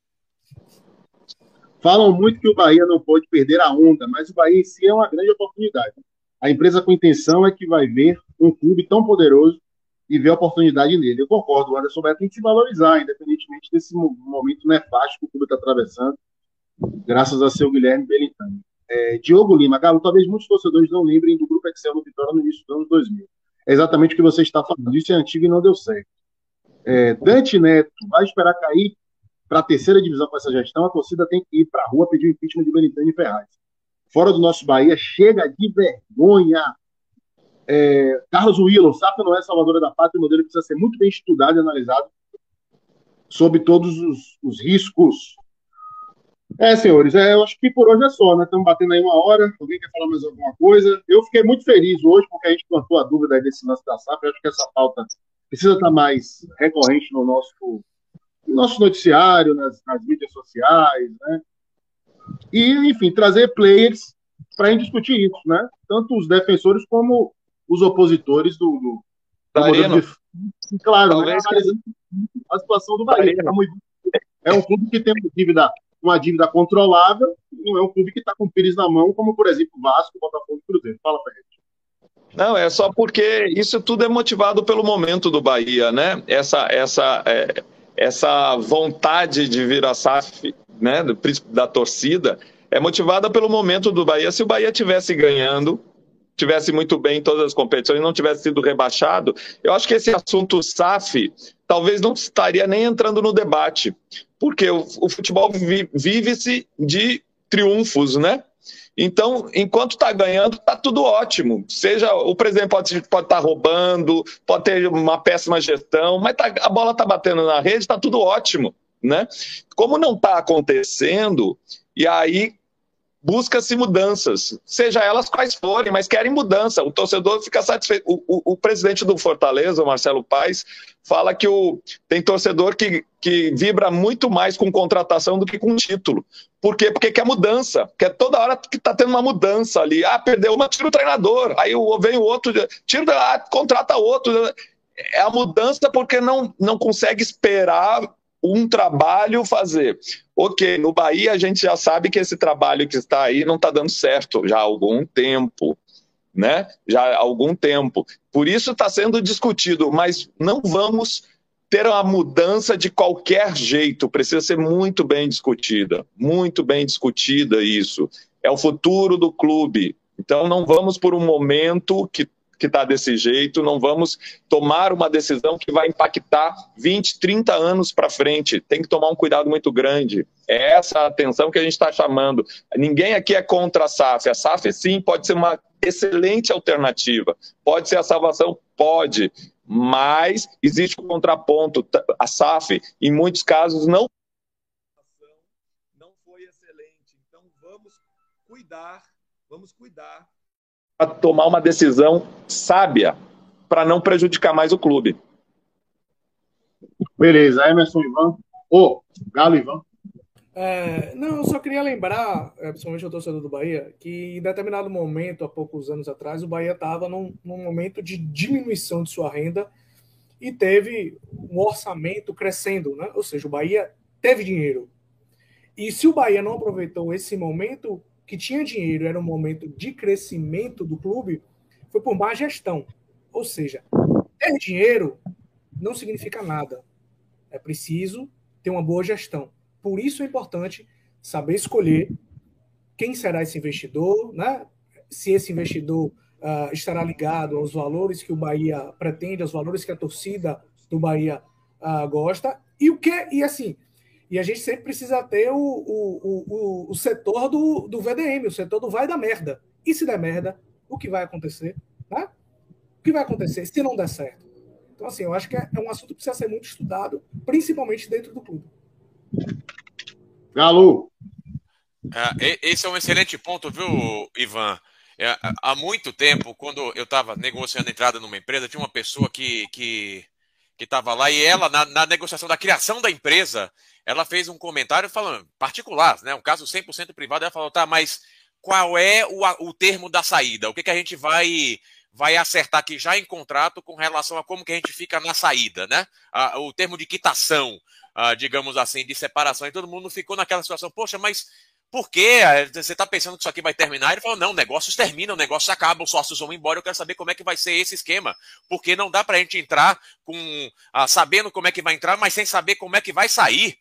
[SPEAKER 1] falam muito que o Bahia não pode perder a onda, mas o Bahia em si é uma grande oportunidade. A empresa com intenção é que vai ver um clube tão poderoso e ver a oportunidade nele. Eu concordo, o Anderson Beto tem que se valorizar, independentemente desse momento nefasto que o clube está atravessando, graças a seu Guilherme Belintani. É, Diogo Lima, Galo, talvez muitos torcedores não lembrem do Grupo Excel no Vitória no início dos anos 2000. É exatamente o que você está falando. Isso é antigo e não deu certo é, Dante Neto vai esperar cair para a terceira divisão com essa gestão, a torcida tem que ir para a rua pedir o impeachment de Benitani Ferraz. Fora do nosso Bahia, chega de vergonha. É, Carlos Willow, SAF não é salvadora da pátria, o modelo precisa ser muito bem estudado e analisado sob todos os, os riscos. É, senhores, é, eu acho que por hoje é só, né? Estamos batendo aí uma hora. Alguém quer falar mais alguma coisa? Eu fiquei muito feliz hoje porque a gente plantou a dúvida aí desse lance da SAF. Eu acho que essa pauta precisa estar mais recorrente no nosso, no nosso noticiário, nas, nas mídias sociais, né? E, enfim, trazer players para a gente discutir isso, né? Tanto os defensores como os opositores do, do, do modelo de... Claro, né? a situação do Bahia. É um clube que tem uma dívida, uma dívida controlável, não é um clube que está com o Pires na mão, como, por exemplo, o Vasco, o Botafogo e Cruzeiro. Fala, Ferreira.
[SPEAKER 3] Não, é só porque isso tudo é motivado pelo momento do Bahia, né? Essa, essa, é, essa vontade de vir a SAF, né, da torcida, é motivada pelo momento do Bahia. Se o Bahia tivesse ganhando, tivesse muito bem em todas as competições, não tivesse sido rebaixado, eu acho que esse assunto SAF talvez não estaria nem entrando no debate, porque o, o futebol vive-se de triunfos, né? Então, enquanto está ganhando, está tudo ótimo. Seja o presidente pode estar tá roubando, pode ter uma péssima gestão, mas tá, a bola está batendo na rede, está tudo ótimo. Né? Como não está acontecendo, e aí busca-se mudanças, seja elas quais forem, mas querem mudança. O torcedor fica satisfeito. O, o, o presidente do Fortaleza, o Marcelo Paes, fala que o, tem torcedor que, que vibra muito mais com contratação do que com título. Por quê? Porque quer mudança, porque toda hora que está tendo uma mudança ali. Ah, perdeu uma, tira o treinador. Aí vem o outro, tira, ah, contrata outro. É a mudança porque não, não consegue esperar um trabalho fazer. Ok, no Bahia a gente já sabe que esse trabalho que está aí não está dando certo já há algum tempo, né? Já há algum tempo. Por isso está sendo discutido, mas não vamos ter uma mudança de qualquer jeito, precisa ser muito bem discutida, muito bem discutida isso. É o futuro do clube. Então não vamos por um momento que que está desse jeito, não vamos tomar uma decisão que vai impactar 20, 30 anos para frente. Tem que tomar um cuidado muito grande. É essa atenção que a gente está chamando. Ninguém aqui é contra a SAF. A SAF, sim, pode ser uma excelente alternativa. Pode ser a salvação? Pode. Mas existe um contraponto. A SAF, em muitos casos, não não foi excelente. Então vamos cuidar, vamos cuidar a tomar uma decisão sábia para não prejudicar mais o clube.
[SPEAKER 1] Beleza, Emerson Ivan. Ô, oh, Galo Ivan.
[SPEAKER 4] É, não, eu só queria lembrar, é, principalmente o torcedor do Bahia, que em determinado momento, há poucos anos atrás, o Bahia estava num, num momento de diminuição de sua renda e teve um orçamento crescendo, né? Ou seja, o Bahia teve dinheiro. E se o Bahia não aproveitou esse momento, que tinha dinheiro, era um momento de crescimento do clube, foi por má gestão. Ou seja, ter dinheiro não significa nada. É preciso ter uma boa gestão. Por isso é importante saber escolher quem será esse investidor, né? se esse investidor uh, estará ligado aos valores que o Bahia pretende, aos valores que a torcida do Bahia uh, gosta, e o que, e assim, e a gente sempre precisa ter o, o, o, o setor do, do VDM, o setor do vai da merda. E se der merda, o que vai acontecer? Né? O que vai acontecer se não der certo? Então, assim, eu acho que é, é um assunto que precisa ser muito estudado, principalmente dentro do clube.
[SPEAKER 1] Galo!
[SPEAKER 2] É, esse é um excelente ponto, viu, Ivan? É, há muito tempo, quando eu estava negociando entrada numa empresa, tinha uma pessoa que que estava lá e ela, na, na negociação da criação da empresa, ela fez um comentário falando, particular, né, um caso 100% privado, ela falou, tá, mas qual é o, o termo da saída? O que, que a gente vai vai acertar aqui já em contrato com relação a como que a gente fica na saída, né? o termo de quitação, digamos assim, de separação. E todo mundo ficou naquela situação, poxa, mas por quê? Você está pensando que isso aqui vai terminar? Ele falou, não, negócios terminam, negócios acabam, os sócios vão embora, eu quero saber como é que vai ser esse esquema. Porque não dá para a gente entrar com sabendo como é que vai entrar, mas sem saber como é que vai sair.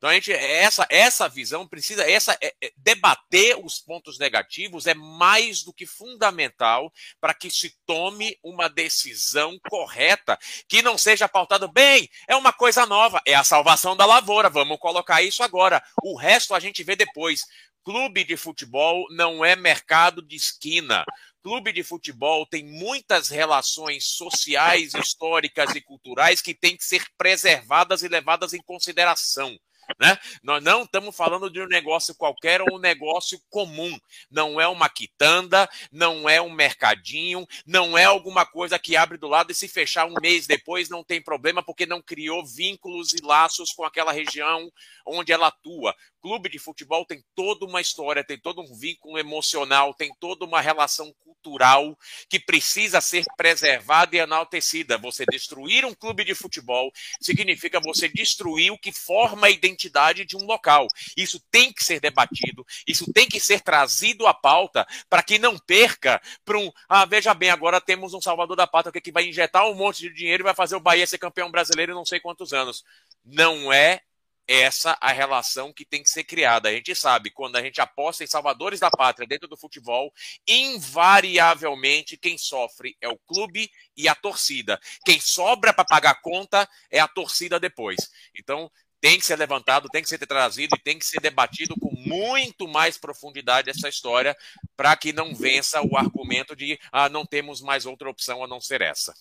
[SPEAKER 2] Então a gente essa essa visão precisa essa é, é, debater os pontos negativos é mais do que fundamental para que se tome uma decisão correta que não seja pautado bem é uma coisa nova é a salvação da lavoura vamos colocar isso agora. O resto a gente vê depois. Clube de futebol não é mercado de esquina. Clube de futebol tem muitas relações sociais, históricas e culturais que têm que ser preservadas e levadas em consideração. Né? Nós não estamos falando de um negócio qualquer ou um negócio comum. Não é uma quitanda, não é um mercadinho, não é alguma coisa que abre do lado e se fechar um mês depois não tem problema porque não criou vínculos e laços com aquela região onde ela atua. Clube de futebol tem toda uma história, tem todo um vínculo emocional, tem toda uma relação cultural que precisa ser preservada e enaltecida. Você destruir um clube de futebol significa você destruir o que forma a identidade de um local. Isso tem que ser debatido, isso tem que ser trazido à pauta para que não perca para um. Ah, veja bem, agora temos um Salvador da Pátria que vai injetar um monte de dinheiro e vai fazer o Bahia ser campeão brasileiro em não sei quantos anos. Não é essa a relação que tem que ser criada. A gente sabe, quando a gente aposta em salvadores da pátria dentro do futebol, invariavelmente quem sofre é o clube e a torcida. Quem sobra para pagar a conta é a torcida depois. Então, tem que ser levantado, tem que ser trazido e tem que ser debatido com muito mais profundidade essa história para que não vença o argumento de ah, não temos mais outra opção a não ser essa.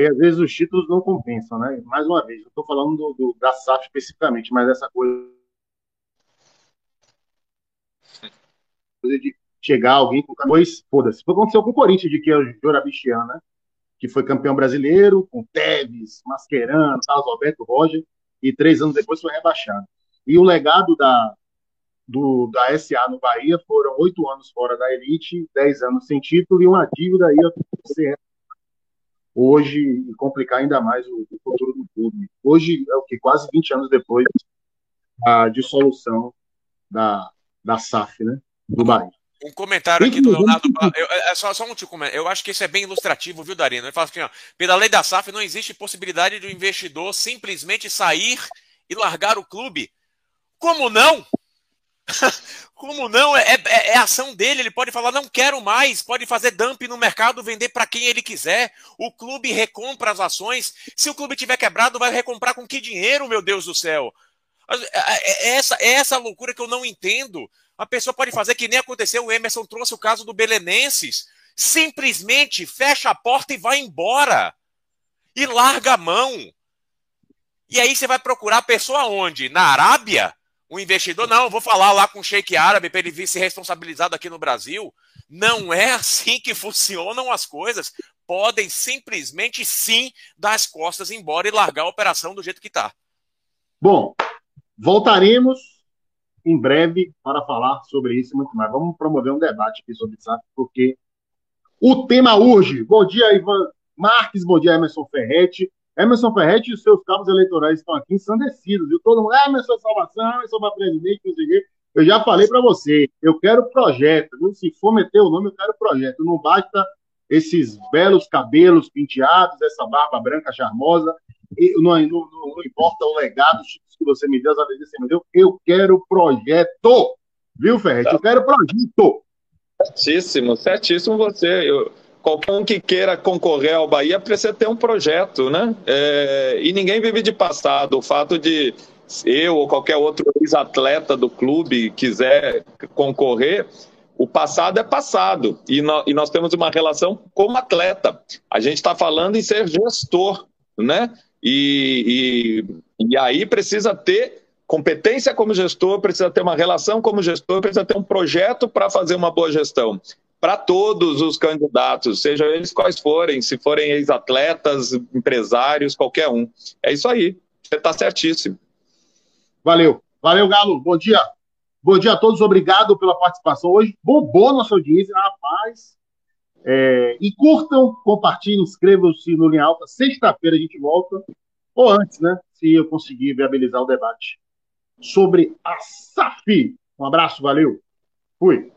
[SPEAKER 1] E às vezes os títulos não compensam, né? Mais uma vez, não estou falando do, do, da SAF especificamente, mas essa coisa de chegar alguém com dois, foda-se. Foi aconteceu com o Corinthians de que é o Jorabichian, né? Que foi campeão brasileiro, com Tevez, Mascherano, Carlos Alberto Roger, e três anos depois foi rebaixado. E o legado da, do, da SA no Bahia foram oito anos fora da elite, dez anos sem título e uma dívida aí ser hoje e complicar ainda mais o, o, futuro do clube. Hoje é o que quase 20 anos depois da dissolução da, da SAF, né, do Bahia.
[SPEAKER 2] Um comentário aqui do Leonardo. Eu, é só, só um último comentário. Eu acho que isso é bem ilustrativo, viu, Darino? Ele fala assim: ó, pela lei da SAF não existe possibilidade de o um investidor simplesmente sair e largar o clube. Como não? Como não? É, é, é, ação dele. Ele pode falar, não quero mais. Pode fazer dump no mercado, vender para quem ele quiser. O clube recompra as ações. Se o clube tiver quebrado, vai recomprar com que dinheiro, meu Deus do céu? É, é essa, é essa loucura que eu não entendo. A pessoa pode fazer que nem aconteceu, o Emerson trouxe o caso do Belenenses. Simplesmente fecha a porta e vai embora. E larga a mão. E aí você vai procurar a pessoa onde? Na Arábia? O investidor, não, vou falar lá com o Sheik Árabe para ele vir se responsabilizado aqui no Brasil. Não é assim que funcionam as coisas. Podem simplesmente sim dar as costas embora e largar a operação do jeito que está.
[SPEAKER 1] Bom, voltaremos em breve para falar sobre isso muito mais. Vamos promover um debate aqui sobre isso, porque o tema urge. Bom dia, Ivan Marques, bom dia, Emerson Ferretti. Emerson Ferretti e os seus cabos eleitorais estão aqui ensandecidos, viu? Todo mundo, ah, Emerson Salvação, Emerson para presidente, não sei o quê. Eu já falei para você, eu quero projeto, viu? Se for meter o nome, eu quero projeto. Não basta esses belos cabelos penteados, essa barba branca charmosa, não, não, não, importa o legado que você me deu, as que você me deu, eu quero projeto. Viu, Ferret? Eu quero projeto.
[SPEAKER 3] Certíssimo, certíssimo você. Eu, qualquer um que queira concorrer ao Bahia precisa ter um projeto, né? É, e ninguém vive de passado. O fato de eu ou qualquer outro ex-atleta do clube quiser concorrer, o passado é passado. E, no, e nós temos uma relação como atleta. A gente está falando em ser gestor, né? E, e, e aí precisa ter competência como gestor, precisa ter uma relação como gestor, precisa ter um projeto para fazer uma boa gestão. Para todos os candidatos, sejam eles quais forem, se forem ex-atletas, empresários, qualquer um. É isso aí. Você está certíssimo.
[SPEAKER 1] Valeu. Valeu, Galo. Bom dia. Bom dia a todos. Obrigado pela participação hoje. Bombou nossa audiência, rapaz. É, e curtam, compartilhem, inscrevam-se no Linha Alta. Sexta-feira a gente volta, ou antes, né? Se eu conseguir viabilizar o debate sobre a SAF. Um abraço, valeu. Fui.